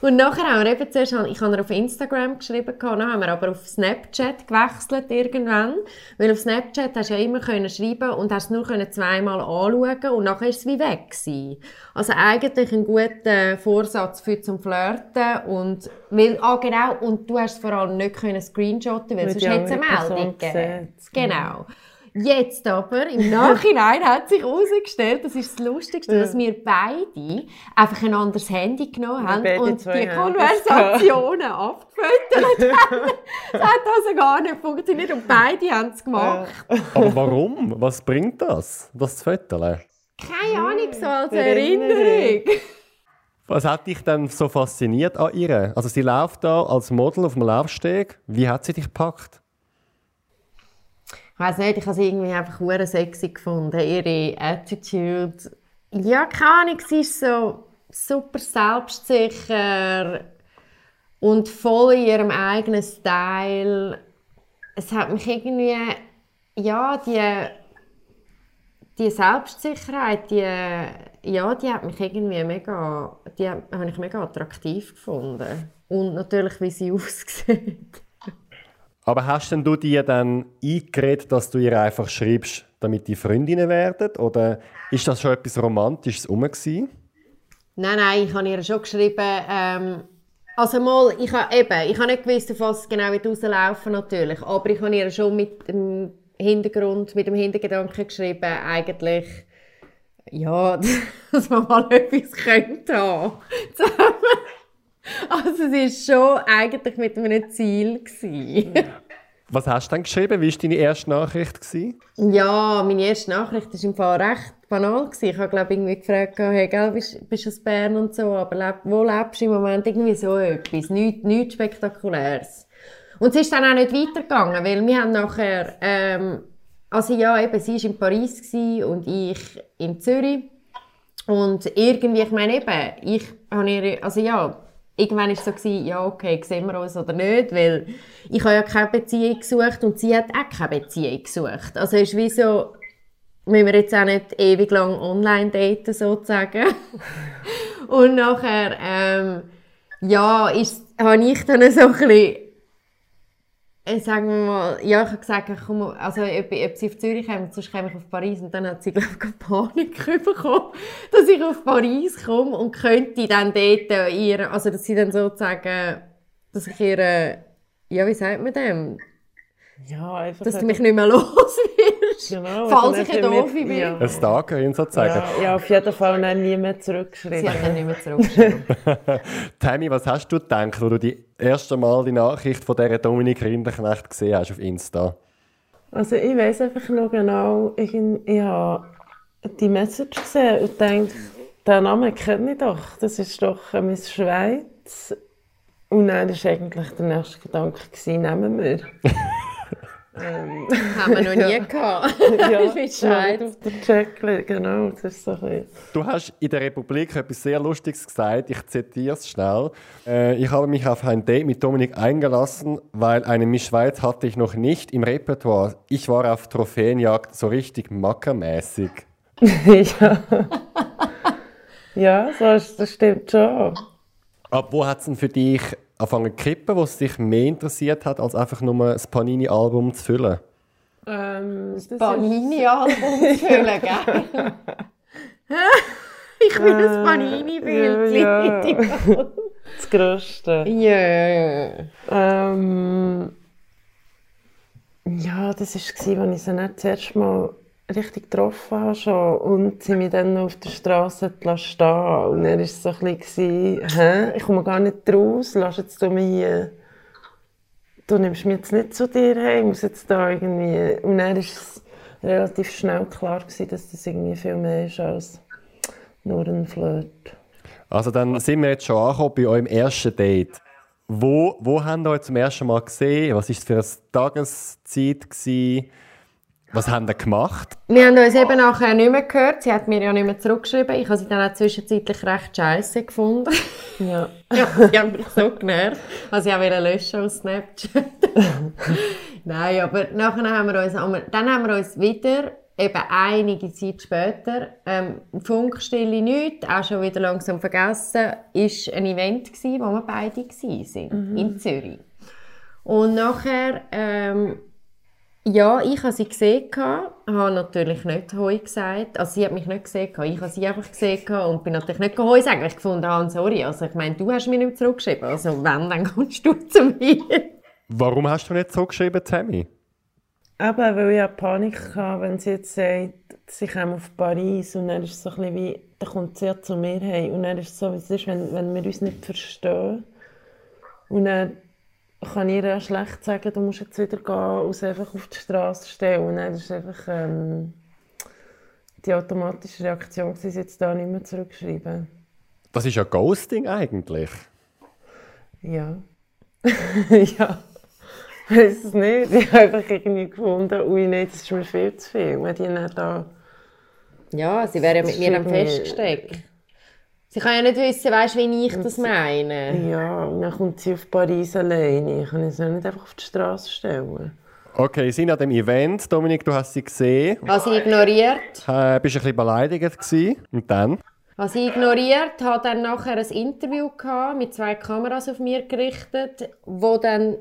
Und nachher haben wir eben zuerst, ich habe auf Instagram geschrieben, dann haben wir aber auf Snapchat gewechselt irgendwann, weil auf Snapchat hast du ja immer können schreiben und hast nur können zweimal anschauen und nachher ist es wie weg gewesen. Also eigentlich ein guter Vorsatz für zum Flirten und, weil, ah genau, und du hast vor allem nicht können screenshotten, weil sonst hätte es eine Meldung gegeben. Genau. Jetzt aber, im Nachhinein hat sich herausgestellt, das ist das Lustigste, dass wir beide einfach ein anderes Handy genommen haben und die Konversationen abgefüttert [LAUGHS] haben. Das hat also gar nicht funktioniert und beide haben es gemacht. Aber warum? Was bringt das, das Fotolen? Keine Ahnung, so als Erinnerung. Was hat dich denn so fasziniert an ihr? Also sie läuft da als Model auf dem Laufsteg. Wie hat sie dich gepackt? Ich weiß nicht, ich habe sie irgendwie einfach hure sexy gefunden. Ihre Attitude, ja, keine Ahnung, sie ist so super selbstsicher und voll in ihrem eigenen Style. Es hat mich irgendwie, ja, die, die Selbstsicherheit, die, ja, die hat mich irgendwie mega, die habe ich mega attraktiv gefunden. Und natürlich, wie sie [LAUGHS] aussieht. Aber hast denn du dir dann eingeredet, dass du ihr einfach schreibst, damit die Freundinnen werden? Oder ist das schon etwas Romantisches rum Nein, nein, ich habe ihr schon geschrieben, ähm, also mal, ich habe eben, ich habe nicht gewusst, auf was genau wird rauslaufen natürlich, aber ich habe ihr schon mit dem Hintergrund, mit dem Hintergedanken geschrieben, eigentlich, ja, [LAUGHS] dass man mal etwas könnte haben. [LAUGHS] Also es war schon eigentlich mit einem Ziel. Was hast du dann geschrieben? Wie war deine erste Nachricht? Ja, meine erste Nachricht war im Fall recht banal. Ich habe glaube irgendwie gefragt, hey, gell, bist, bist du aus Bern und so, aber leb, wo lebst du im Moment? Irgendwie so etwas, nichts, nichts Spektakuläres. Und es ist dann auch nicht weitergegangen, weil wir haben nachher, ähm, also ja, eben, sie war in Paris und ich in Zürich. Und irgendwie, ich meine eben, ich habe ihre, also ja, irgendwann war es so, gewesen, ja, okay, sehen wir uns oder nicht, weil ich habe ja keine Beziehung gesucht und sie hat auch keine Beziehung gesucht. Also ist wie so, müssen wir jetzt auch nicht ewig lang online daten, sozusagen. [LAUGHS] und nachher, ähm, ja, ist, habe ich dann so ein bisschen sagen wir mal, ja, ich habe gesagt, komm, also, ob, ob sie auf Zürich kommen, sonst komme ich auf Paris. Und dann hat sie, glaube ich, [LAUGHS] Panik bekommen, dass ich auf Paris komme und könnte dann dort ihr, also, dass sie dann sozusagen, dass ich ihr, ja, wie sagt man dem? Ja, einfach. Dass du mich nicht mehr [LAUGHS] los Genau. Falls ich eine doofe bin. Ja. Ein Stalkerin sozusagen. Ja, ja, auf jeden Fall dann nie mehr zurückgeschrieben. Sie hat dann nicht mehr zurückgeschrieben. [LAUGHS] Tammy, was hast du gedacht, als du die erste Mal die Nachricht von dieser Dominik Rinderknecht gesehen hast auf Insta? Also ich weiß einfach noch genau, ich, ich habe die Message gesehen und dachte, den Namen kenne ich doch. Das ist doch Miss Schweiz. Und dann war eigentlich der nächste Gedanke, nehmen wir. [LAUGHS] Ähm, [LAUGHS] Haben wir noch nie ja. gehabt. ja, Bescheid. auf der Checkliste, genau. Das ist so ein du hast in der Republik etwas sehr Lustiges gesagt. Ich zitiere es schnell. Äh, ich habe mich auf ein Date mit Dominik eingelassen, weil eine Miss Schweiz hatte ich noch nicht im Repertoire. Ich war auf Trophäenjagd so richtig mackermäßig. [LAUGHS] ja. ja, das stimmt schon. Ab wo hat es denn für dich anfangen zu kippen, was dich mehr interessiert hat, als einfach nur ein Panini-Album zu füllen? Ähm, das Panini-Album zu füllen, gell? [LAUGHS] ich will äh, das Panini-Bild. Ja, ja. [LAUGHS] das Größte. Ja. Yeah. Ähm, ja, das war, als ich sie nicht das erste Mal richtig getroffen habe schon und sie mich dann auf der Straße stehen Und dann war es so ein bisschen, hä, ich komme gar nicht raus, lass jetzt du mich hier, du nimmst mich jetzt nicht zu dir hey, ich muss jetzt da irgendwie... Und dann war es relativ schnell klar, gewesen, dass das irgendwie viel mehr ist als nur ein Flirt. Also dann sind wir jetzt schon angekommen bei eurem ersten Date. Wo, wo haben wir euch zum ersten Mal gesehen? Was war es für eine Tageszeit? Gewesen? Was haben sie gemacht? Wir haben uns eben nachher nicht mehr gehört. Sie hat mir ja nicht mehr zurückgeschrieben. Ich habe sie dann auch zwischenzeitlich recht scheiße gefunden. Ja. [LAUGHS] ja sie haben mich so genervt. Also ich wollte löschen aus Snapchat. [LAUGHS] Nein, aber nachher haben wir uns, dann haben wir uns wieder eben einige Zeit später, ähm, Funkstille nicht, auch schon wieder langsam vergessen, ist ein Event gewesen, wo wir beide waren, mhm. in Zürich. Und nachher, ähm, ja, ich habe sie gesehen, habe natürlich nicht Hoi gesagt. Also sie hat mich nicht gesehen, ich habe sie einfach gesehen und bin natürlich nicht Hoi sagen, weil ich gefunden habe, sorry, also ich meine, du hast mir nicht zurückgeschrieben, also wenn, dann kommst du zu mir. Warum hast du nicht zurückgeschrieben, Tammy? Eben, weil ich hatte Panik hatte, wenn sie jetzt sagt, sie kommen auf Paris und dann ist es so ein bisschen wie, dann kommt sie ja zu mir heim und dann ist es so, wie es ist, wenn, wenn wir uns nicht verstehen. Und dann kann ich ihr ja schlecht sagen, du musst jetzt wieder gehen und sie einfach auf die Straße stellen. Und dann ist einfach ähm, die automatische Reaktion, sie jetzt da nicht mehr zurückschreiben. Das ist ja Ghosting eigentlich. Ja. [LAUGHS] ja. Ich weiß es nicht. Ich habe einfach irgendwie gefunden, ui, nein, das ist mir viel zu viel. Wenn die nicht da... Ja, sie wäre ja mit mir dann festgesteckt. Sie kann ja nicht wissen, weißt, wie ich das meine. Ja, und dann kommt sie auf Paris alleine. Ich kann sie nicht einfach auf die Straße stellen. Okay, Sie sind an dem Event. Dominik, du hast sie gesehen. Habe sie ignoriert. Äh, bist ein bisschen beleidigt gewesen. Und dann? Habe sie ignoriert, habe dann nachher ein Interview gehabt, mit zwei Kameras auf mir gerichtet, wo dann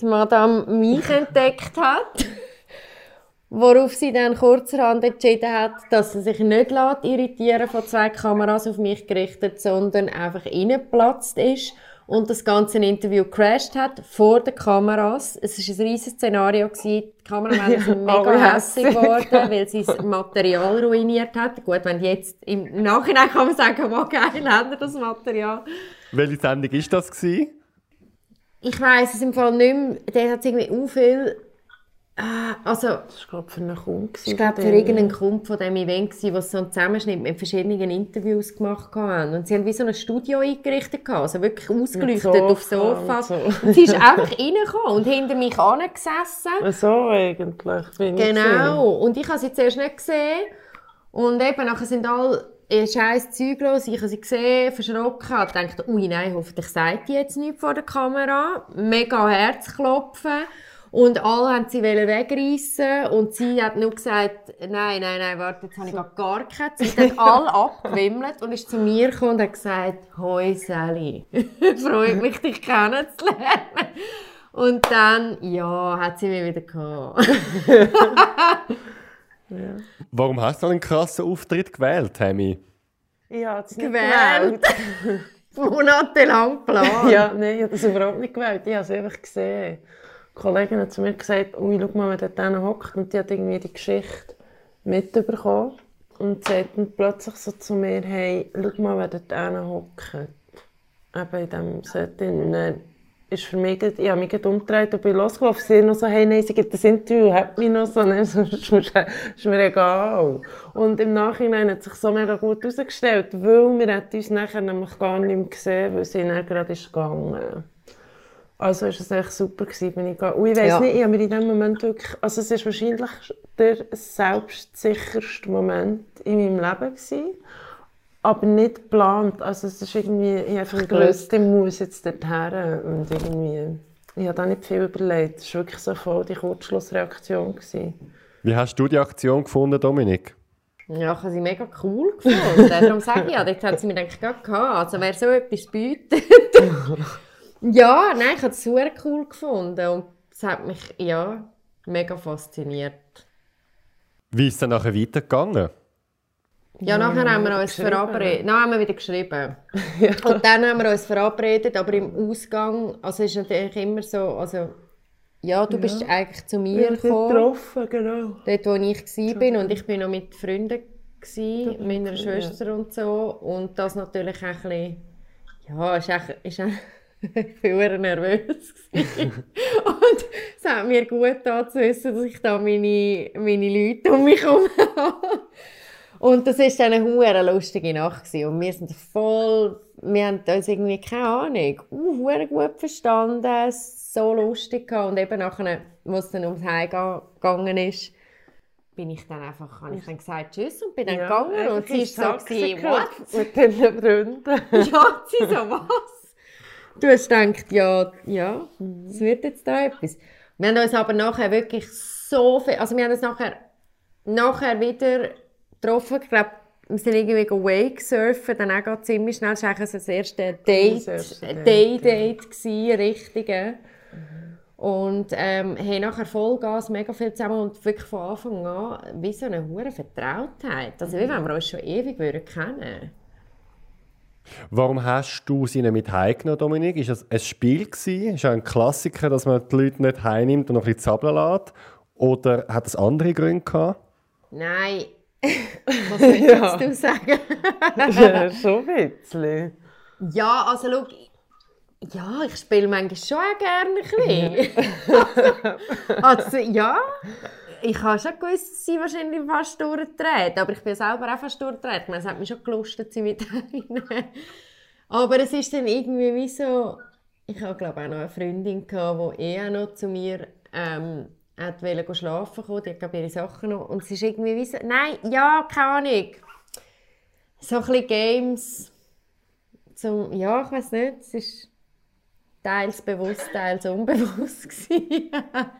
die Madame mich [LAUGHS] entdeckt hat. Worauf sie dann kurzerhand entschieden hat, dass sie sich nicht irritieren von zwei Kameras auf mich gerichtet, sondern einfach reingeplatzt ist und das ganze Interview crashed hat vor den Kameras. Es war ein riesiges Szenario. Die Kameramänner sind mega hässlich geworden, weil sie das Material ruiniert hat. Gut, wenn jetzt im Nachhinein kann man sagen, oh geil, haben das Material. Welche Sendung war das? Gewesen? Ich weiss es im Fall nicht mehr. Der hat irgendwie auch viel also, das war für einen Kunden. Ich glaube, für irgendeinen Kunden von diesem Event, der so einen Zusammenschnitt mit verschiedenen Interviews gemacht haben. Und sie haben wie so ein Studio eingerichtet, also wirklich ausgeleuchtet Sofa auf Sofa. So. und sie ist einfach reingekommen und hinter mich angesessen. So eigentlich, Genau, und ich habe sie zuerst nicht gesehen. Und eben, nachher sind alle scheiß Zeug los. Ich habe sie gesehen, verschrocken, habe gedacht, ui nein, hoffentlich sagt die jetzt nichts vor der Kamera. Mega Herzklopfen. Und alle haben sie wegreißen und sie hat nur gesagt, nein, nein, nein, warte, jetzt habe ich gar keine Zeit. Sie hat alle [LAUGHS] abgewimmelt und ist zu mir gekommen und hat gesagt, hoi Sally, [LAUGHS] freut mich, dich kennenzulernen. Und dann, ja, hat sie mich wieder gehabt. ja. [LAUGHS] Warum hast du einen krassen Auftritt gewählt, Tammy? Ja, es gewählt. gewählt. Monatelang geplant. ja, nein, ich habe das überhaupt nicht gewählt. Ich habe es einfach gesehen. Kollegin hat zu mir gesagt, ui, schau mal, wer dort hockt. Und die hat irgendwie die Geschichte mitbekommen. Und sagt dann plötzlich so zu mir, hey, schau mal, wer dort hockt. Eben in diesem Setting. Dann ist für mich, ich habe mich umgedreht und bin losgelaufen. Sie noch so, hey, nein, sie gibt das Interview, hat mich noch so. Nein, [LAUGHS] so ist, ist mir egal. Und im Nachhinein hat sich so mega gut herausgestellt, weil wir uns nachher nämlich gar nicht mehr gesehen, weil sie dann gerade ist gegangen. Also war es echt super gewesen, bin ich Und ich weiss ja. nicht, ich habe mir in dem Moment wirklich, also es war wahrscheinlich der selbstsicherste Moment in meinem Leben gewesen, aber nicht geplant. Also es ist irgendwie, ich habe einfach gewusst, ich muss jetzt dorthin und irgendwie, ich habe da nicht viel überlegt. Es war wirklich so voll die Kurzschlussreaktion. Gewesen. Wie hast du die Aktion gefunden, Dominik? Ja, ich habe sie mega cool gefunden. Darum sage ich ja, dort hat sie mir eigentlich gerade gehabt. Also wer so etwas bietet... [LAUGHS] Ja, nein, ich habe es super cool gefunden und es hat mich ja, mega fasziniert. Wie ist es dann nachher weitergegangen? Ja, nachher haben wir uns verabredet. Dann haben wir wieder geschrieben. ja. [LAUGHS] Und dann haben wir uns verabredet, aber im Ausgang, also ist natürlich immer so, also ja, du ja. bist eigentlich zu mir gekommen. getroffen, genau. Dort, wo ich war und ich war noch mit Freunden, gewesen, meiner Schwester ja. und so. Und das natürlich auch ein bisschen, ja, ist, auch, ist auch ich war nervös. und es hat mir gut getan zu wissen, dass ich da meine, meine Leute um mich herum habe. Und das war dann eine sehr lustige Nacht. Gewesen. Und wir sind voll, wir haben uns irgendwie, keine Ahnung, uh, gut verstanden, so lustig gehabt. Und eben nachher, als es dann ums Heim gegangen ist, bin ich dann einfach, habe ich dann gesagt Tschüss und bin dann ja, gegangen. Und sie war so, what? Mit den Freunden. [LAUGHS] ja, sie so, was? Du hast gedacht, ja, ja, es wird jetzt da etwas. Wir haben uns aber nachher wirklich so viel, also wir haben uns nachher nachher wieder getroffen. Ich glaube, wir sind irgendwie Wake surfen, dann auch ziemlich schnell. Das war eigentlich das erste Date, erste Date, Day-Date, gewesen, richtige. Und ähm, haben nachher Vollgas, mega viel zusammen und wirklich von Anfang an wie so eine hohe Vertrautheit. Also wie wenn wir uns schon ewig würden kennen Warum hast du sie nicht mit heimgenommen, Dominik? Ist das ein Spiel gewesen? Ist ja ein Klassiker, dass man die Leute nicht heimnimmt und noch ein bisschen zappeln lässt? Oder hat es andere Gründe gehabt? Nein. [LAUGHS] Was willst du sagen? [LAUGHS] ja, schon ein bisschen. Ja, also schau, ja, ich spiele manchmal schon auch gerne ein bisschen. [LAUGHS] also, ja, ich habe schon gewusst, dass sie wahrscheinlich fast durchdreht, aber ich bin selber auch fast durchdreht. Ich meine, es hat mich schon gelustet, sie mit. Aber es ist dann irgendwie wie so, ich habe glaube auch noch eine Freundin gehabt, die eh auch noch zu mir ähm, wollte schlafen kommen, die hat ihre Sachen noch und es ist irgendwie wie so, nein, ja, keine Ahnung. So ein bisschen Games, zum, ja, ich weiß nicht, es ist teils bewusst, teils unbewusst. [LAUGHS]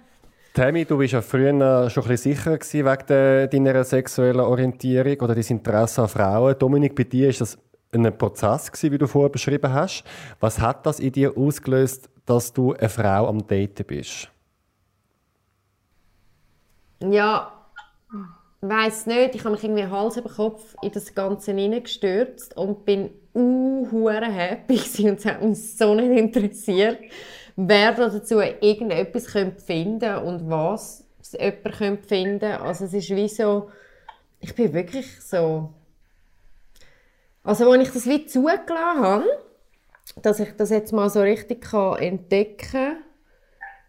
Tammy, du warst ja früher schon ein bisschen sicher wegen de, deiner sexuellen Orientierung oder dein Interesse an Frauen. Dominik, bei dir war das ein Prozess, gewesen, wie du vorher beschrieben hast. Was hat das in dir ausgelöst, dass du eine Frau am Daten bist? Ja, weiß nicht. Ich habe mich irgendwie Hals über Kopf in das Ganze hineingestürzt und bin uh, happy und es hat mich so nicht interessiert, wer da dazu irgendetwas könnte finden und was jemand könnte finden. Also es ist wie so, ich bin wirklich so, also als ich das wie zugelassen habe, dass ich das jetzt mal so richtig kann entdecken kann,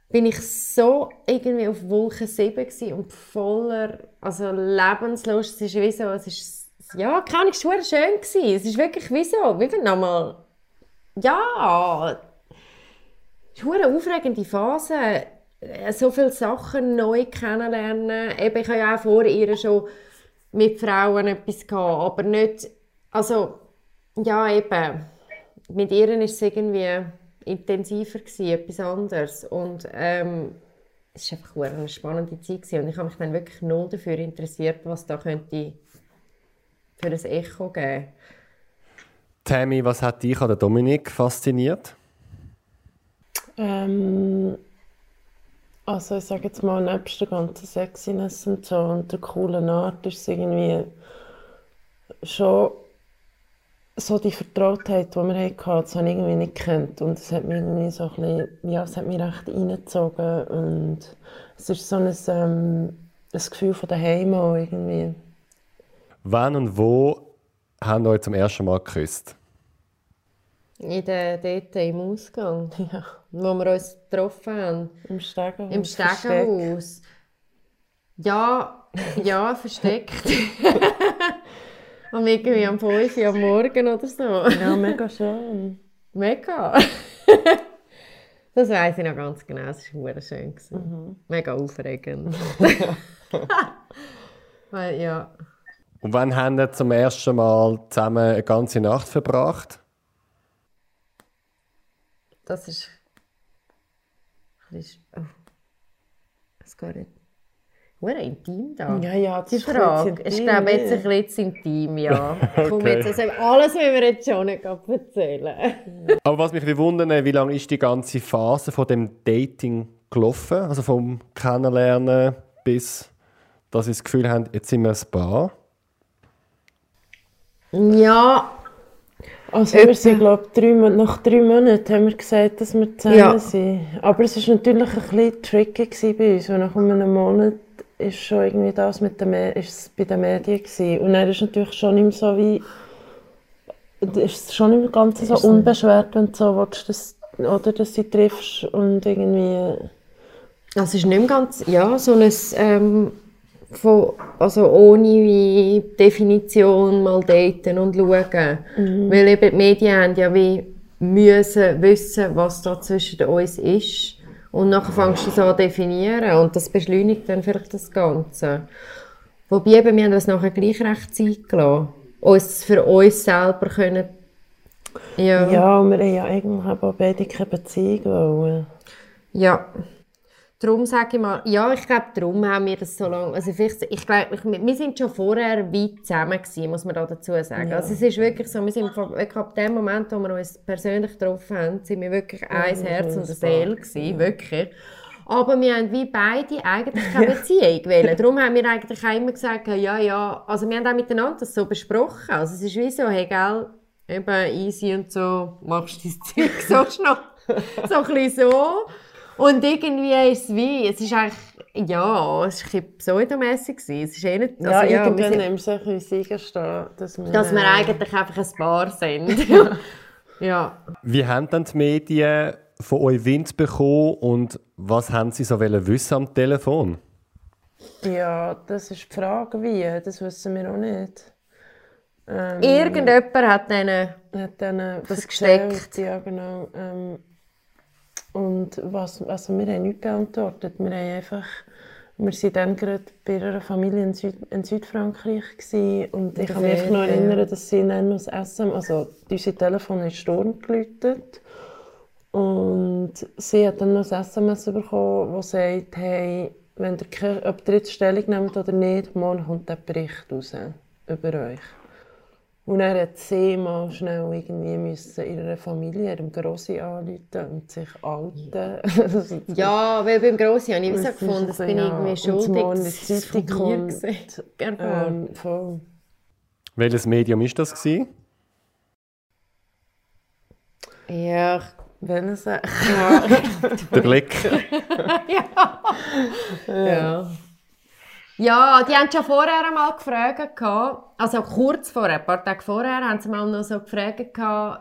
bin ich so irgendwie auf Wolke 7 und voller also Lebenslust. Es ist wie so, es ist, ja, keine Ahnung, es war schön. Es ist wirklich wie so, wie wenn nochmal, ja, es ist eine aufregende Phase. So viele Sachen neu kennenlernen. Eben, ich habe ja auch vor ihr schon mit Frauen etwas gehabt, aber nicht, also, ja eben, mit ihr ist es irgendwie intensiver gewesen, etwas anderes. Und ähm, es war einfach eine spannende Zeit gewesen. und ich habe mich dann wirklich null dafür interessiert, was da könnte für ein Echo geben. Tammy, was hat dich an Dominik fasziniert? Ähm, also ich sage jetzt mal, nebst der ganzen Sexiness und so und der coolen Art ist es irgendwie schon so die Vertrautheit, die wir hatten, das habe ich irgendwie nicht gekannt. Und es hat mich irgendwie so ein bisschen, ja, es hat mich recht reingezogen. Und es ist so ein, ähm, ein Gefühl von daheim auch irgendwie. Wann und wo haben euch zum ersten Mal geküsst? In der, dort im Ausgang, [LAUGHS] Ja, wo wir uns getroffen haben. im Stegenhaus. Im Stegenhaus. Ja, ja, [LAUGHS] versteckt. Und irgendwie am 5 Uhr am Morgen oder so. Ja, mega schön. Mega. das weiß ich noch ganz genau. Es war schön. Mhm. Mega aufregend. [LAUGHS] Weil, ja. Und wann haben wir zum ersten Mal zusammen eine ganze Nacht verbracht? Das ist. Das ist. Oh. Das geht nicht. Hure intim da. Ja, ja, das Die ist bisschen Ich intim, glaube, jetzt ein bisschen intim, ja. [LAUGHS] Komm, Okay. jetzt, also alles müssen wir jetzt schon nicht erzählen. [LAUGHS] Aber was mich wundert, wie lange ist die ganze Phase von dem Dating gelaufen? Also vom Kennenlernen bis, dass sie das Gefühl haben, jetzt sind wir ein Paar? Ja, Also wir sind, glaube drei, nach drei Monaten haben wir gesagt, dass wir zusammen Ja. sind. Aber es war natürlich ein bisschen tricky bei uns, weil nach einem Monat ist schon irgendwie das mit den ist es bei den Medien gewesen. Und dann ist natürlich schon nicht so wie, ist es schon nicht mehr ganz so unbeschwert, wenn du so willst, dass, oder dass du sie triffst und irgendwie, das ist nicht ganz, ja, so ein, ähm, von, also ohne wie Definition mal daten und schauen. Weil eben die Medien haben ja wie müssen wissen, was da zwischen uns ist. Und nachher fängst du so an definieren und das beschleunigt dann vielleicht das Ganze. Wobei eben, wir haben das nachher gleich recht Zeit gelassen. Uns für uns selber können, ja. ja, und wir haben ja eigentlich auch beide keine Beziehung wollen. Ja. Darum sage ich mal, ja, ich glaube, darum haben wir das so lange, also vielleicht, ich glaube, wir sind schon vorher weit zusammen gewesen, muss man da dazu sagen. Ja. Also es ist wirklich so, wir sind wirklich ab dem Moment, wo wir uns persönlich getroffen haben, sind wir wirklich ein Herz und eine Seele gewesen, wirklich. Aber wir haben wie beide eigentlich keine [LAUGHS] Beziehung wählen. Darum haben wir eigentlich auch immer gesagt, ja, ja, also wir haben auch miteinander das so besprochen. Also es ist wie so, hey, gell, eben easy und so, machst du dein Zeug [LAUGHS] so schnell. so ein bisschen so. Und irgendwie ist es wie, es ist eigentlich, ja, es war ein bisschen pseudomässig. Es ist eh nicht, also, ja, ja, irgendwann wir sind, so ein bisschen stehen, dass wir... Dass wir eigentlich einfach ein Paar sind. [LAUGHS] ja. ja. Wie haben dann die Medien von euch Wind bekommen und was haben sie so wissen am Telefon? Ja, das ist die Frage, wie. Das wissen wir auch nicht. Ähm, Irgendjemand hat denen, hat denen das gesteckt. Ja, genau. Ähm, und was, also wir haben nichts beantwortet. Wir haben einfach, wir waren dann gerade bei einer Familie in, Süd, in Südfrankreich gewesen, und ich kann mich noch erinnern, dass sie dann aus SM, also unser Telefon ist Sturm geläutet und sie hat dann noch ein SMS bekommen, das sagt, hey, wenn ihr, ob ihr jetzt Stellung nehmt oder nicht, morgen kommt der Bericht raus über euch. Und er hat sie mal schnell irgendwie müssen ihrer Familie, ihrem Grossi anrufen und sich alten. [LAUGHS] ja, weil beim Grossi habe ich so gefunden, das bin ja. irgendwie schuldig. Und das ist von kommt, [LAUGHS] ähm, voll. Welches Medium war das? Gewesen? Ja, wenn es ja. [LAUGHS] Der Blick. ja. ja. Ja, die haben schon vorher einmal gefragt, also kurz vorher, ein paar Tage vorher, haben sie mal noch so gefragt,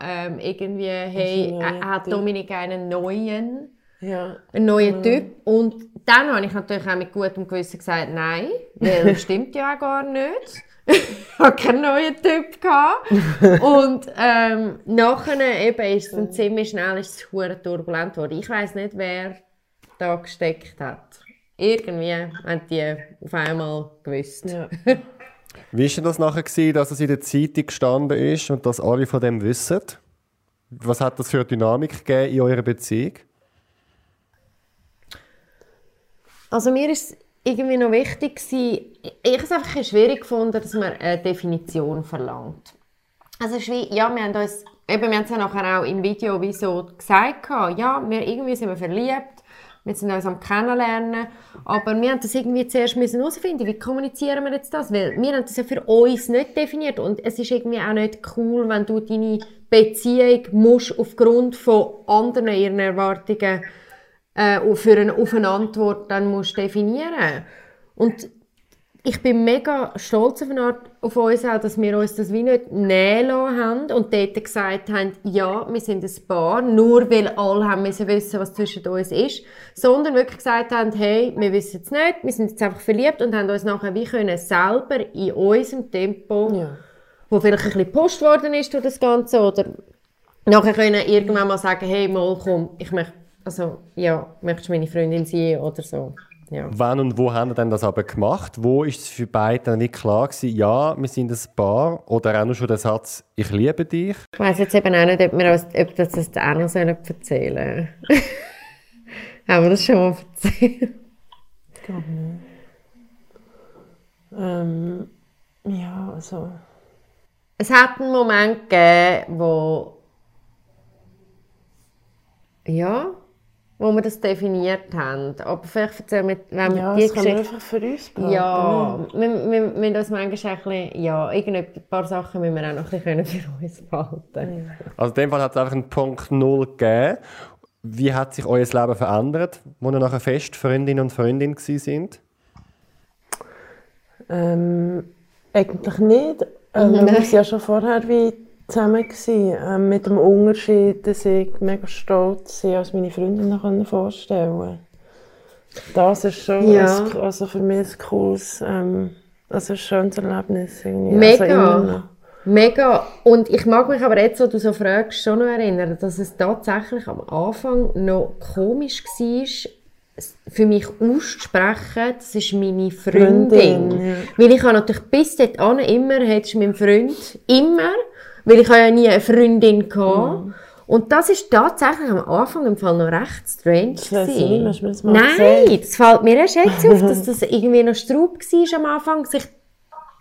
ähm, irgendwie, hey, äh, hat Dominik einen neuen, ja. einen neuen ja. Typ? Und dann habe ich natürlich auch mit gutem Gewissen gesagt, nein, weil [LAUGHS] das stimmt ja auch gar nicht. ich hatte keinen neuen Typ. und ähm, nachher eben ist es ziemlich schnell ist es turbulent geworden. Ich weiß nicht, wer da gesteckt hat irgendwie haben die auf einmal gewusst. Ja. [LAUGHS] Wie war das nachher, gewesen, dass es in der Zeitung gestanden ist und dass alle von dem wissen? Was hat das für eine Dynamik gegeben in eurer Beziehung? Also mir ist irgendwie noch wichtig gewesen, ich habe es einfach schwierig gefunden, dass man eine Definition verlangt. Also ja, wir haben uns, eben, wir haben es ja nachher auch im Video wie so gesagt, ja, wir irgendwie sind wir verliebt, wir sind uns am Kennenlernen, aber wir haben das irgendwie zuerst herausfinden wie kommunizieren wir jetzt das, weil wir haben das ja für uns nicht definiert. Und es ist irgendwie auch nicht cool, wenn du deine Beziehung musst aufgrund von anderen ihren Erwartungen äh, für eine, auf eine Antwort dann musst definieren. Und ich bin mega stolz auf, eine Art, auf uns auch, dass wir uns das wie nicht nähen haben und dort gesagt haben, ja, wir sind ein Paar, nur weil alle haben müssen wissen, was zwischen uns ist, sondern wirklich gesagt haben, hey, wir wissen es nicht, wir sind jetzt einfach verliebt und haben uns nachher wie können selber in unserem Tempo, ja. wo vielleicht ein bisschen gepusht worden ist durch das Ganze, oder nachher können irgendwann mal sagen, hey, mal komm, ich möchte, also, ja, möchtest du meine Freundin sein oder so. Ja. Wann und wo haben wir denn das aber gemacht? Wo ist es für beide dann nicht klar gewesen, ja, wir sind ein Paar? Oder auch noch schon der Satz, ich liebe dich? Ich weiß jetzt eben auch nicht, ob wir ob das, das auch noch erzählen sollen. [LAUGHS] haben wir das schon mal erzählt? Ich glaube nicht. Ähm, ja, also... Es hat einen Moment gegeben, wo... Ja wo wir das definiert haben. Aber vielleicht erzählen wir, wenn ja, wir die Geschichte... einfach für uns bleiben. Ja, wir, wir, wir das manchmal ein bisschen, ja, ein paar Sachen müssen wir auch noch ein bisschen für uns behalten. Ja. Also in dem Fall hat es einfach einen Punkt Null gegeben. Wie hat sich euer Leben verändert, wo ihr nachher fest Freundin und Freundin sind? Ähm, eigentlich nicht. Ähm, wir waren ja schon vorher wie zusammen. Gewesen, äh, mit dem Unterschied, dass ich mega stolz sie als meine Freundin noch vorstellen konnte. Das ist schon ja. ein, also für mich ein cooles, ähm, also ein schönes Erlebnis. Irgendwie. Also Mega. Also Mega. Und ich mag mich aber jetzt, wo du so fragst, schon noch erinnern, dass es tatsächlich am Anfang noch komisch war, für mich auszusprechen, das ist meine Freundin. Freundin ja. Weil ich habe natürlich bis dahin immer, hättest du meinen Freund, immer weil ich ja nie eine Freundin hatte. Mhm. Und das ist tatsächlich am Anfang im Fall noch recht strange. Das ich nicht, das mal Nein, gesagt? das fällt mir erst jetzt auf, dass [LAUGHS] das irgendwie noch Straub war am Anfang, sich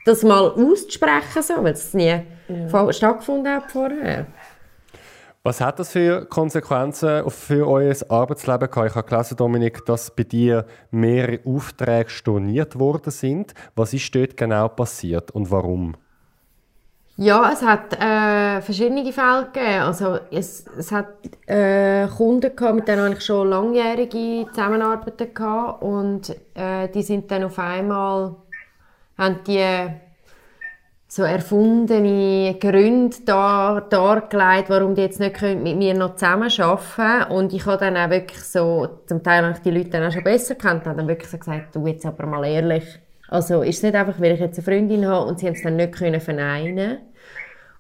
das mal auszusprechen, so, weil es nie ja. stattgefunden hat vorher. Was hat das für Konsequenzen für euer Arbeitsleben gehabt? Ich habe gelesen, Dominik, dass bei dir mehrere Aufträge storniert worden sind. Was ist dort genau passiert und warum? Ja, es hat äh, verschiedene Fälle gegeben. Also es, es hat äh, Kunden gehabt, mit denen ich schon langjährige Zusammenarbeiten gehabt und äh, die sind dann auf einmal haben die so erfundene Gründe da, dargelegt, warum die jetzt nicht mit mir noch zusammenarbeiten können. Und ich habe dann auch wirklich so, zum Teil habe ich die Leute dann auch schon besser kennt, habe dann wirklich so gesagt, du jetzt aber mal ehrlich. Also ist es nicht einfach, weil ich jetzt eine Freundin habe und sie haben es dann nicht können verneinen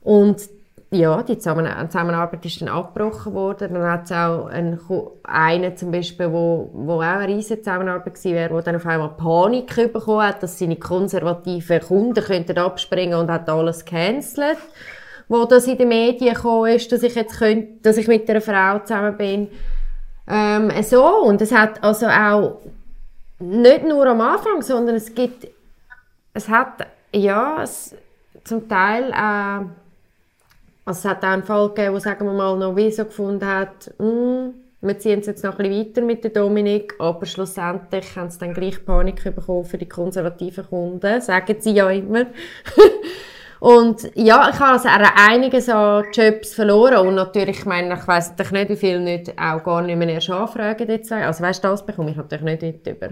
Und ja, die Zusammenarbeit ist dann abgebrochen worden. Dann hat es auch einen, einen zum Beispiel, wo, wo auch eine riesige Zusammenarbeit gewesen wäre, der dann auf einmal Panik bekommen hat, dass seine konservativen Kunden könnten abspringen und hat alles gecancelt. Wo das in den Medien gekommen ist, dass ich jetzt könnte, dass ich mit einer Frau zusammen bin. Ähm, so. Und es hat also auch nicht nur am Anfang, sondern es gibt, es hat, ja, es, zum Teil auch, also es hat auch einen Fall gegeben, wo, sagen wir mal, noch wie so gefunden hat, mm, wir ziehen es jetzt noch ein bisschen weiter mit der Dominik, aber schlussendlich haben sie dann gleich Panik bekommen für die konservativen Kunden, sagen sie ja immer. [LAUGHS] und ja, ich habe also einiges an Jobs verloren und natürlich, ich meine, ich weiss natürlich nicht, wie viele nicht auch gar nicht mehr erst anfragen. Jetzt. Also weißt du, das bekomme ich natürlich nicht über.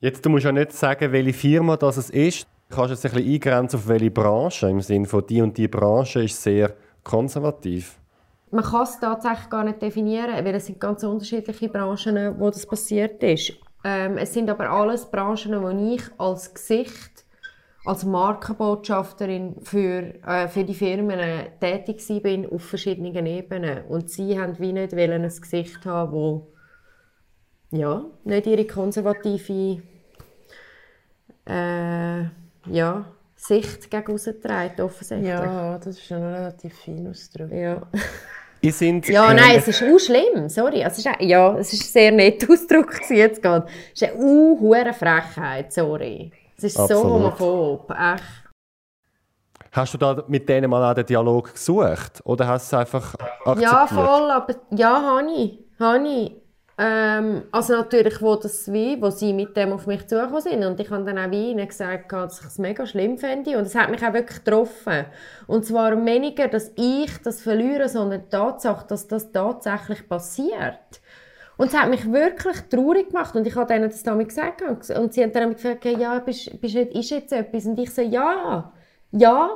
Jetzt, du musst ja nicht sagen, welche Firma das es ist. Du kannst jetzt ein bisschen eingrenzen auf welche Branche, im Sinne von die und die Branche ist sehr konservativ? Man kann es tatsächlich gar nicht definieren, weil es sind ganz unterschiedliche Branchen, wo das passiert ist. Ähm, es sind aber alles Branchen, wo ich als Gesicht, als Markenbotschafterin für, äh, für die Firmen tätig bin auf verschiedenen Ebenen. Und sie haben wie nicht ein Gesicht haben, wo ja, nicht ihre konservative äh, ja, Sicht gegen rausgetragen, offensichtlich. Ja, das ist ein relativ fein Ausdruck. Ja. Ich sind, ja, äh, nein, es ist auch schlimm, sorry. Also, es ist, ja, es ist sehr nett Ausdruck jetzt gerade. Es ist eine hohe Frechheit, sorry. Es ist Absolut. so homophob, echt. Hast du da mit denen mal auch den Dialog gesucht? Oder hast du es einfach akzeptiert? Ja, voll, aber ja, habe ich. Habe ich. Ähm, also natürlich, wo, das wie, wo sie mit dem auf mich zugekommen sind. Und ich habe dann auch wie ihnen gesagt, dass ich es mega schlimm fände. Und es hat mich auch wirklich getroffen. Und zwar weniger, dass ich das verliere, sondern die Tatsache, dass das tatsächlich passiert. Und es hat mich wirklich traurig gemacht. Und ich habe ihnen das damit gesagt. Und sie haben dann gefragt, ja, bist, bist, ist jetzt etwas? Und ich so, ja, ja.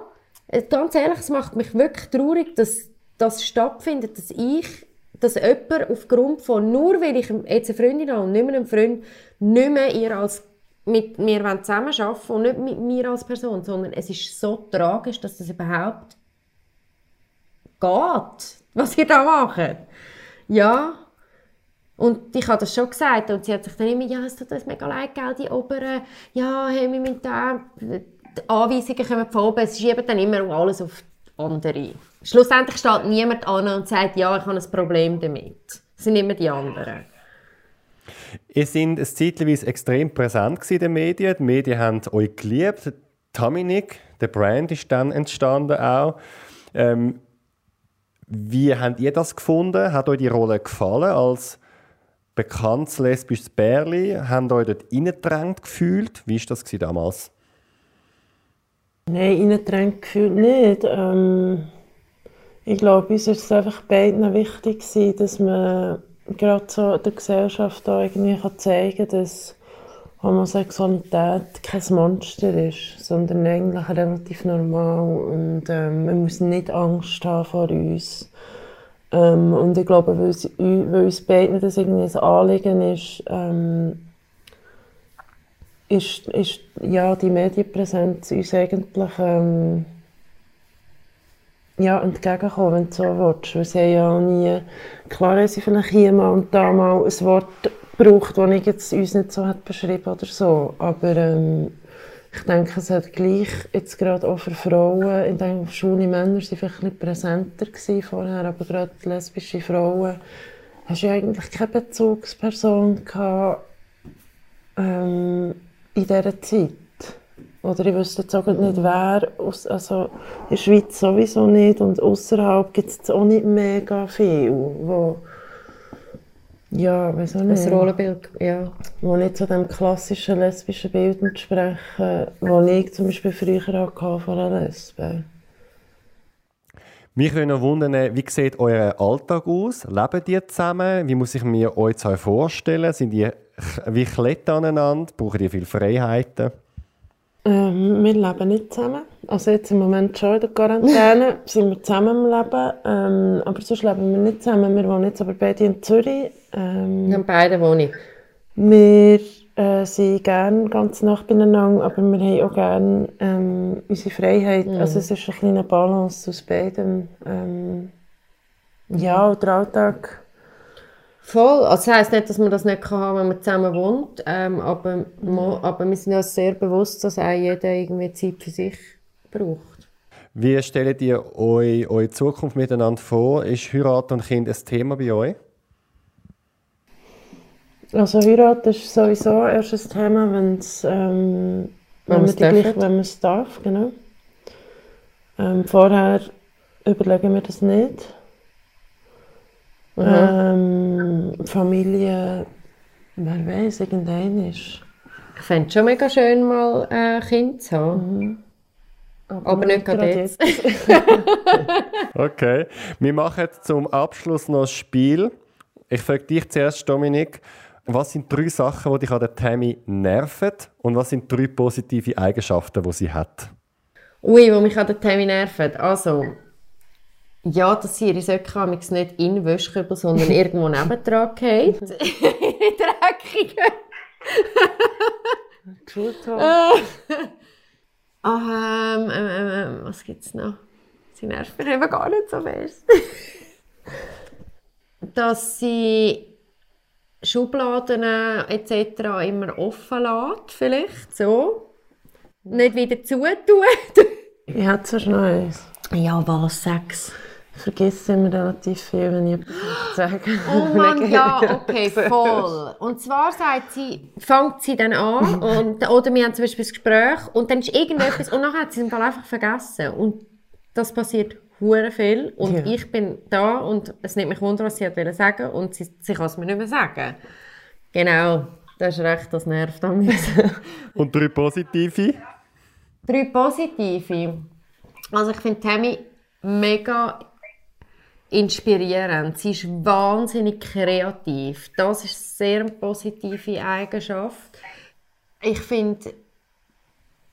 Ganz ehrlich, es macht mich wirklich traurig, dass das stattfindet, dass ich dass jemand aufgrund von, nur weil ich jetzt eine Freundin habe und nicht mehr einen Freund, nicht mehr ihr als mit mir zusammenarbeiten und nicht mit mir als Person, sondern es ist so tragisch, dass das überhaupt geht, was ihr da macht. Ja, und ich habe das schon gesagt und sie hat sich dann immer, ja, es tut uns mega leid, gell, die Oberen, ja, hey, wir müssen da, die Anweisungen kommen von oben, es eben dann immer alles auf andere. Schlussendlich steht niemand an und sagt, ja, ich habe ein Problem damit. Es sind immer die anderen. Ihr seid zeitweise extrem präsent in den Medien. Die Medien haben euch geliebt. Taminik, der Brand ist dann entstanden auch. Ähm, wie habt ihr das gefunden? Hat euch die Rolle gefallen als bekanntes lesbisches Bärli? Habt ihr euch dort reingedrängt gefühlt? Wie war das damals? Nein, reingedrängt gefühlt nicht. Ähm, ich glaube, uns ist es einfach beiden wichtig gewesen, dass man gerade so der Gesellschaft da irgendwie kann zeigen kann, dass Homosexualität kein Monster ist, sondern eigentlich relativ normal und ähm, man muss nicht Angst haben vor uns. Ähm, und ich glaube, weil, weil uns beiden das irgendwie ein Anliegen ist, ähm, ist, ist ja, die Medienpräsenz uns eigentlich ähm, ja, entgegenkommen, wenn du so willst. Weil sie ja auch nie, klar haben sie vielleicht hier mal und da mal ein Wort gebraucht, das ich jetzt uns nicht so hat beschrieben oder so, aber ähm, ich denke, es hat gleich jetzt gerade auch für Frauen, ich denke, schwule Männer sind vielleicht ein bisschen präsenter gewesen vorher, aber gerade lesbische Frauen, hast du ja eigentlich keine Bezugsperson gehabt, ähm, in dieser Zeit. Oder ich wüsste jetzt auch nicht, wer, aus, also in der Schweiz sowieso nicht und außerhalb gibt es auch nicht mega viel, wo ja, wieso nicht? Das Rollenbild, ja. Wo nicht zu dem klassischen lesbischen Bild entsprechen, das ich zum Beispiel früher hatte von einer Lesbe. Mich würde noch wundern, wie sieht euer Alltag aus? Leben die zusammen? Wie muss ich mir euch zwei vorstellen? Sind die wie klettern aneinander? Brauchen die viele Freiheiten? Ähm, wir leben nicht zusammen. Also jetzt im Moment schon in der Quarantäne [LAUGHS] sind wir zusammen im Leben. Ähm, aber sonst leben wir nicht zusammen. Wir wohnen jetzt aber beide in Zürich. Ähm, Wir haben beide Wohnung. Wir äh, sind gerne ganz nah beieinander, aber wir haben auch gerne ähm, unsere Freiheit. Also es ist eine kleine Balance aus beidem. Ähm, ja, und der Alltag. Voll. Also das heisst nicht, dass man das nicht kann, wenn man zusammen wohnt, ähm, aber, mo, aber wir sind uns sehr bewusst, dass auch jeder irgendwie Zeit für sich braucht. Wie stellt ihr euch eure Zukunft miteinander vor? Ist Heirat und Kind ein Thema bei euch? Also Heirat ist sowieso erst ein Thema, wenn's, ähm, wenn, Wenn man gleich, wenn man es darf. Genau. Ähm, vorher überlegen wir das nicht. Ähm, Familie, wer weiß, irgendein ist. Ich fände es schon mega schön, mal ein Kind zu haben. Aber nicht gerade jetzt. [LAUGHS] Okay. Wir machen zum Abschluss noch ein Spiel. Ich frage dich zuerst, Dominik. Was sind drei Sachen, die dich an der Tammy nerven? Und was sind drei positive Eigenschaften, die sie hat? Ui, wo mich an der Tammy nervt. Also, ja, dass sie ihre amigs nicht in den Wäschkübel, sondern irgendwo [LAUGHS] nebendran geht. [LAUGHS] Dreckige. [LAUGHS] Ah, ähm, ähm, ähm, ähm, was gibt's noch? Sie nervt mich eben gar nicht so fest. Dass sie Schubladen äh, etc. immer offen lässt, vielleicht so. Nicht wieder zutun. Ich hätte zwar noch eins. ja, was, Sex? Ich vergesse immer relativ viel, wenn ich etwas sage. [GASPS] Oh Mann, [LAUGHS] ja, okay, voll. Und zwar sagt sie, fängt sie dann an, [LAUGHS] und, oder wir haben zum Beispiel ein Gespräch, und dann ist irgendetwas, und nachher hat sie es im Fall einfach vergessen. Und das passiert hure viel. Und Ja. ich bin da, und es nimmt mich wunder, was sie hat wollen sagen, und sie, sie kann es mir nicht mehr sagen. Genau, das ist recht, das nervt an mir. [LAUGHS] Und drei positive? Drei positive. Also ich finde Tammy mega inspirierend. Sie ist wahnsinnig kreativ. Das ist sehr eine positive Eigenschaft. Ich finde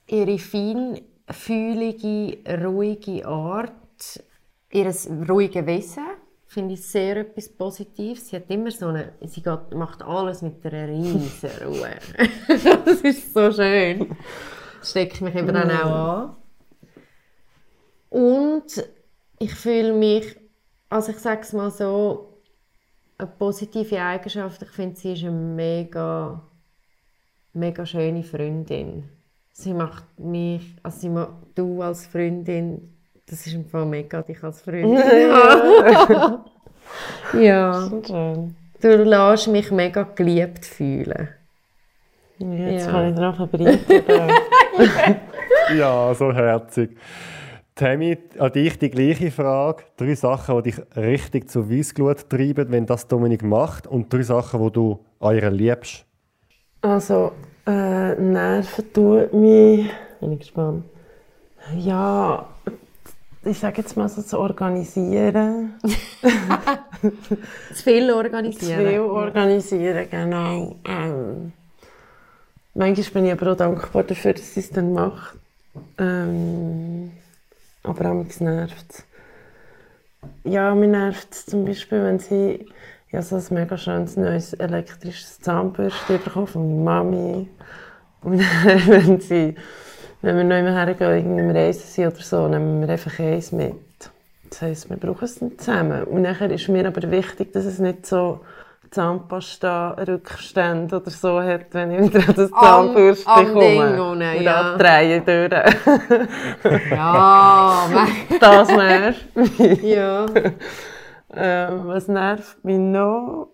ihre feinfühlige, ruhige Art, ihr ruhige Wesen, finde ich sehr etwas Positives. Sie hat immer so eine, sie geht, macht alles mit einer riesen Ruhe. [LAUGHS] das ist so schön. Ich mich eben dann auch an. Und ich fühle mich, also ich sage es mal so, eine positive Eigenschaft, ich finde, sie ist eine mega, mega schöne Freundin. Sie macht mich, also sie macht, du als Freundin, das ist im Fall mega, dich als Freundin. [LAUGHS] [LAUGHS] ja. ja. Schön. Du lässt mich mega geliebt fühlen. Ja, jetzt Ja. kann ich drauf verbreiten. [LAUGHS] Ja, so herzig. Tammy, an dich die gleiche Frage. Drei Sachen, die dich richtig zur Weissglut treiben, wenn das Dominik macht. Und drei Sachen, die du an ihr liebst. Also, äh, Nerven tut mich. Bin ich gespannt. Ja, ich sage jetzt mal so zu organisieren. [LAUGHS] Zu viel Zu organisieren. viel organisieren, genau. Ähm, manchmal bin ich aber auch dankbar dafür, dass sie es dann macht. Ähm, aber auch mich nervt es. Ja, mir nervt es zum Beispiel, wenn sie ja, so ein mega schönes neues elektrisches Zahnbürste bekommen von meiner Mami. Und dann, [LAUGHS] wenn, sie, wenn wir noch immer hergehen, irgendwie im Reisen sind oder so, nehmen wir einfach eins mit. Das heisst, wir brauchen es dann zusammen. Und nachher ist mir aber wichtig, dass es nicht so Zahnpasta-Rückstände oder so hat, wenn ich wieder an das Am- Zahnbürste am Ding komme. unten, Und ja. andrehen durch. [LAUGHS] Ja, Das nervt mich. ja. Ähm, was nervt mich noch?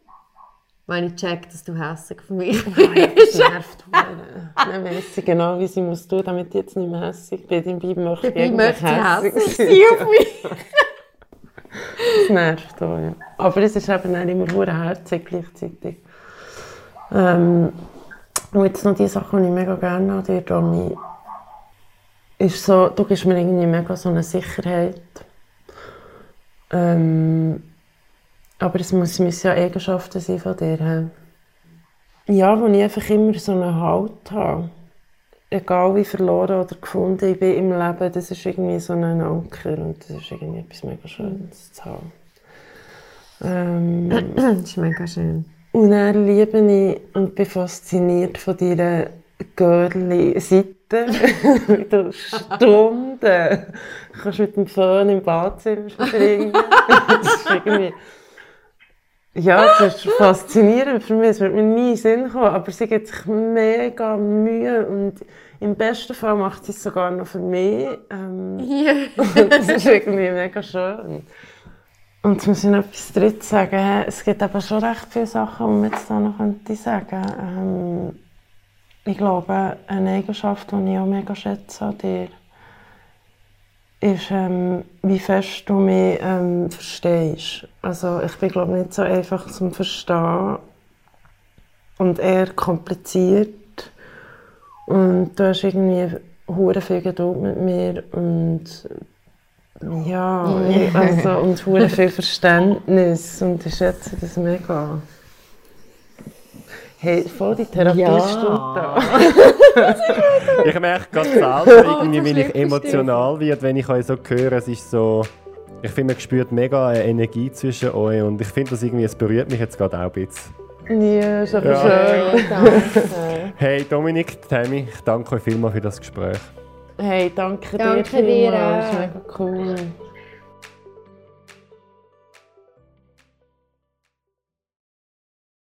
Wenn ich check, dass du hässlich auf mich Das bist. [LAUGHS] nervt mich. Dann weiss ich genau, wie sie muss tun, damit ich jetzt nicht mehr hässlich bin. Dabei möchte ich eigentlich möchte hässlich sein auf mich. [LAUGHS] Das nervt auch, ja. Aber es ist eben auch immer hure herzig gleichzeitig. Ähm, und jetzt noch die Sache, die ich mega gerne an dir, Domi, ist so, du gibst mir irgendwie mega so eine Sicherheit. Ähm, aber es muss, müssen ja Eigenschaften sein von dir. he? Ja, wo ich einfach immer so einen Halt habe. Egal wie verloren oder gefunden ich bin im Leben, das ist irgendwie so ein Anker und das ist irgendwie etwas mega Schönes zu haben. Ähm, [CLEARS THROAT] Das ist mega schön. und dann liebe ich und bin fasziniert von deiner Girly-Seite. Wie [LAUGHS] du Stunden kannst mit dem Föhn im Badzimmer verbringen. [LAUGHS] Das ist irgendwie... Ja, das ist faszinierend für mich. Es wird mir nie in Sinn kommen, aber sie gibt sich mega Mühe und im besten Fall macht sie es sogar noch für mich. Ähm, [LAUGHS] Ja. das ist irgendwie mega schön. Und jetzt muss ich noch etwas Drittes sagen. Es gibt aber schon recht viele Sachen, die man jetzt da noch könnte sagen ähm, Ich glaube, eine Eigenschaft, die ich auch mega schätze an dir, ist, ähm, wie fest du mich ähm, verstehst. Also ich bin glaube nicht so einfach zum Verstehen und eher kompliziert. Und du hast irgendwie hure viel Geduld mit mir und ja, also, und hure viel Verständnis und ich schätze das mega. Hey, voll die Therapiestunde da. [LAUGHS] Ich merke gerade [LAUGHS] selber, irgendwie, wenn ich emotional werde, wenn ich euch so höre. Es ist so. Ich finde, man spürt mega eine Energie zwischen euch und ich finde das irgendwie, es berührt mich jetzt gerade auch ein bisschen. Ja, ist aber Ja. schön. [LAUGHS] Hey Dominik, Tammy, ich danke euch vielmals für das Gespräch. Hey, danke, Danke dir dir vielmals. auch. Mega cool.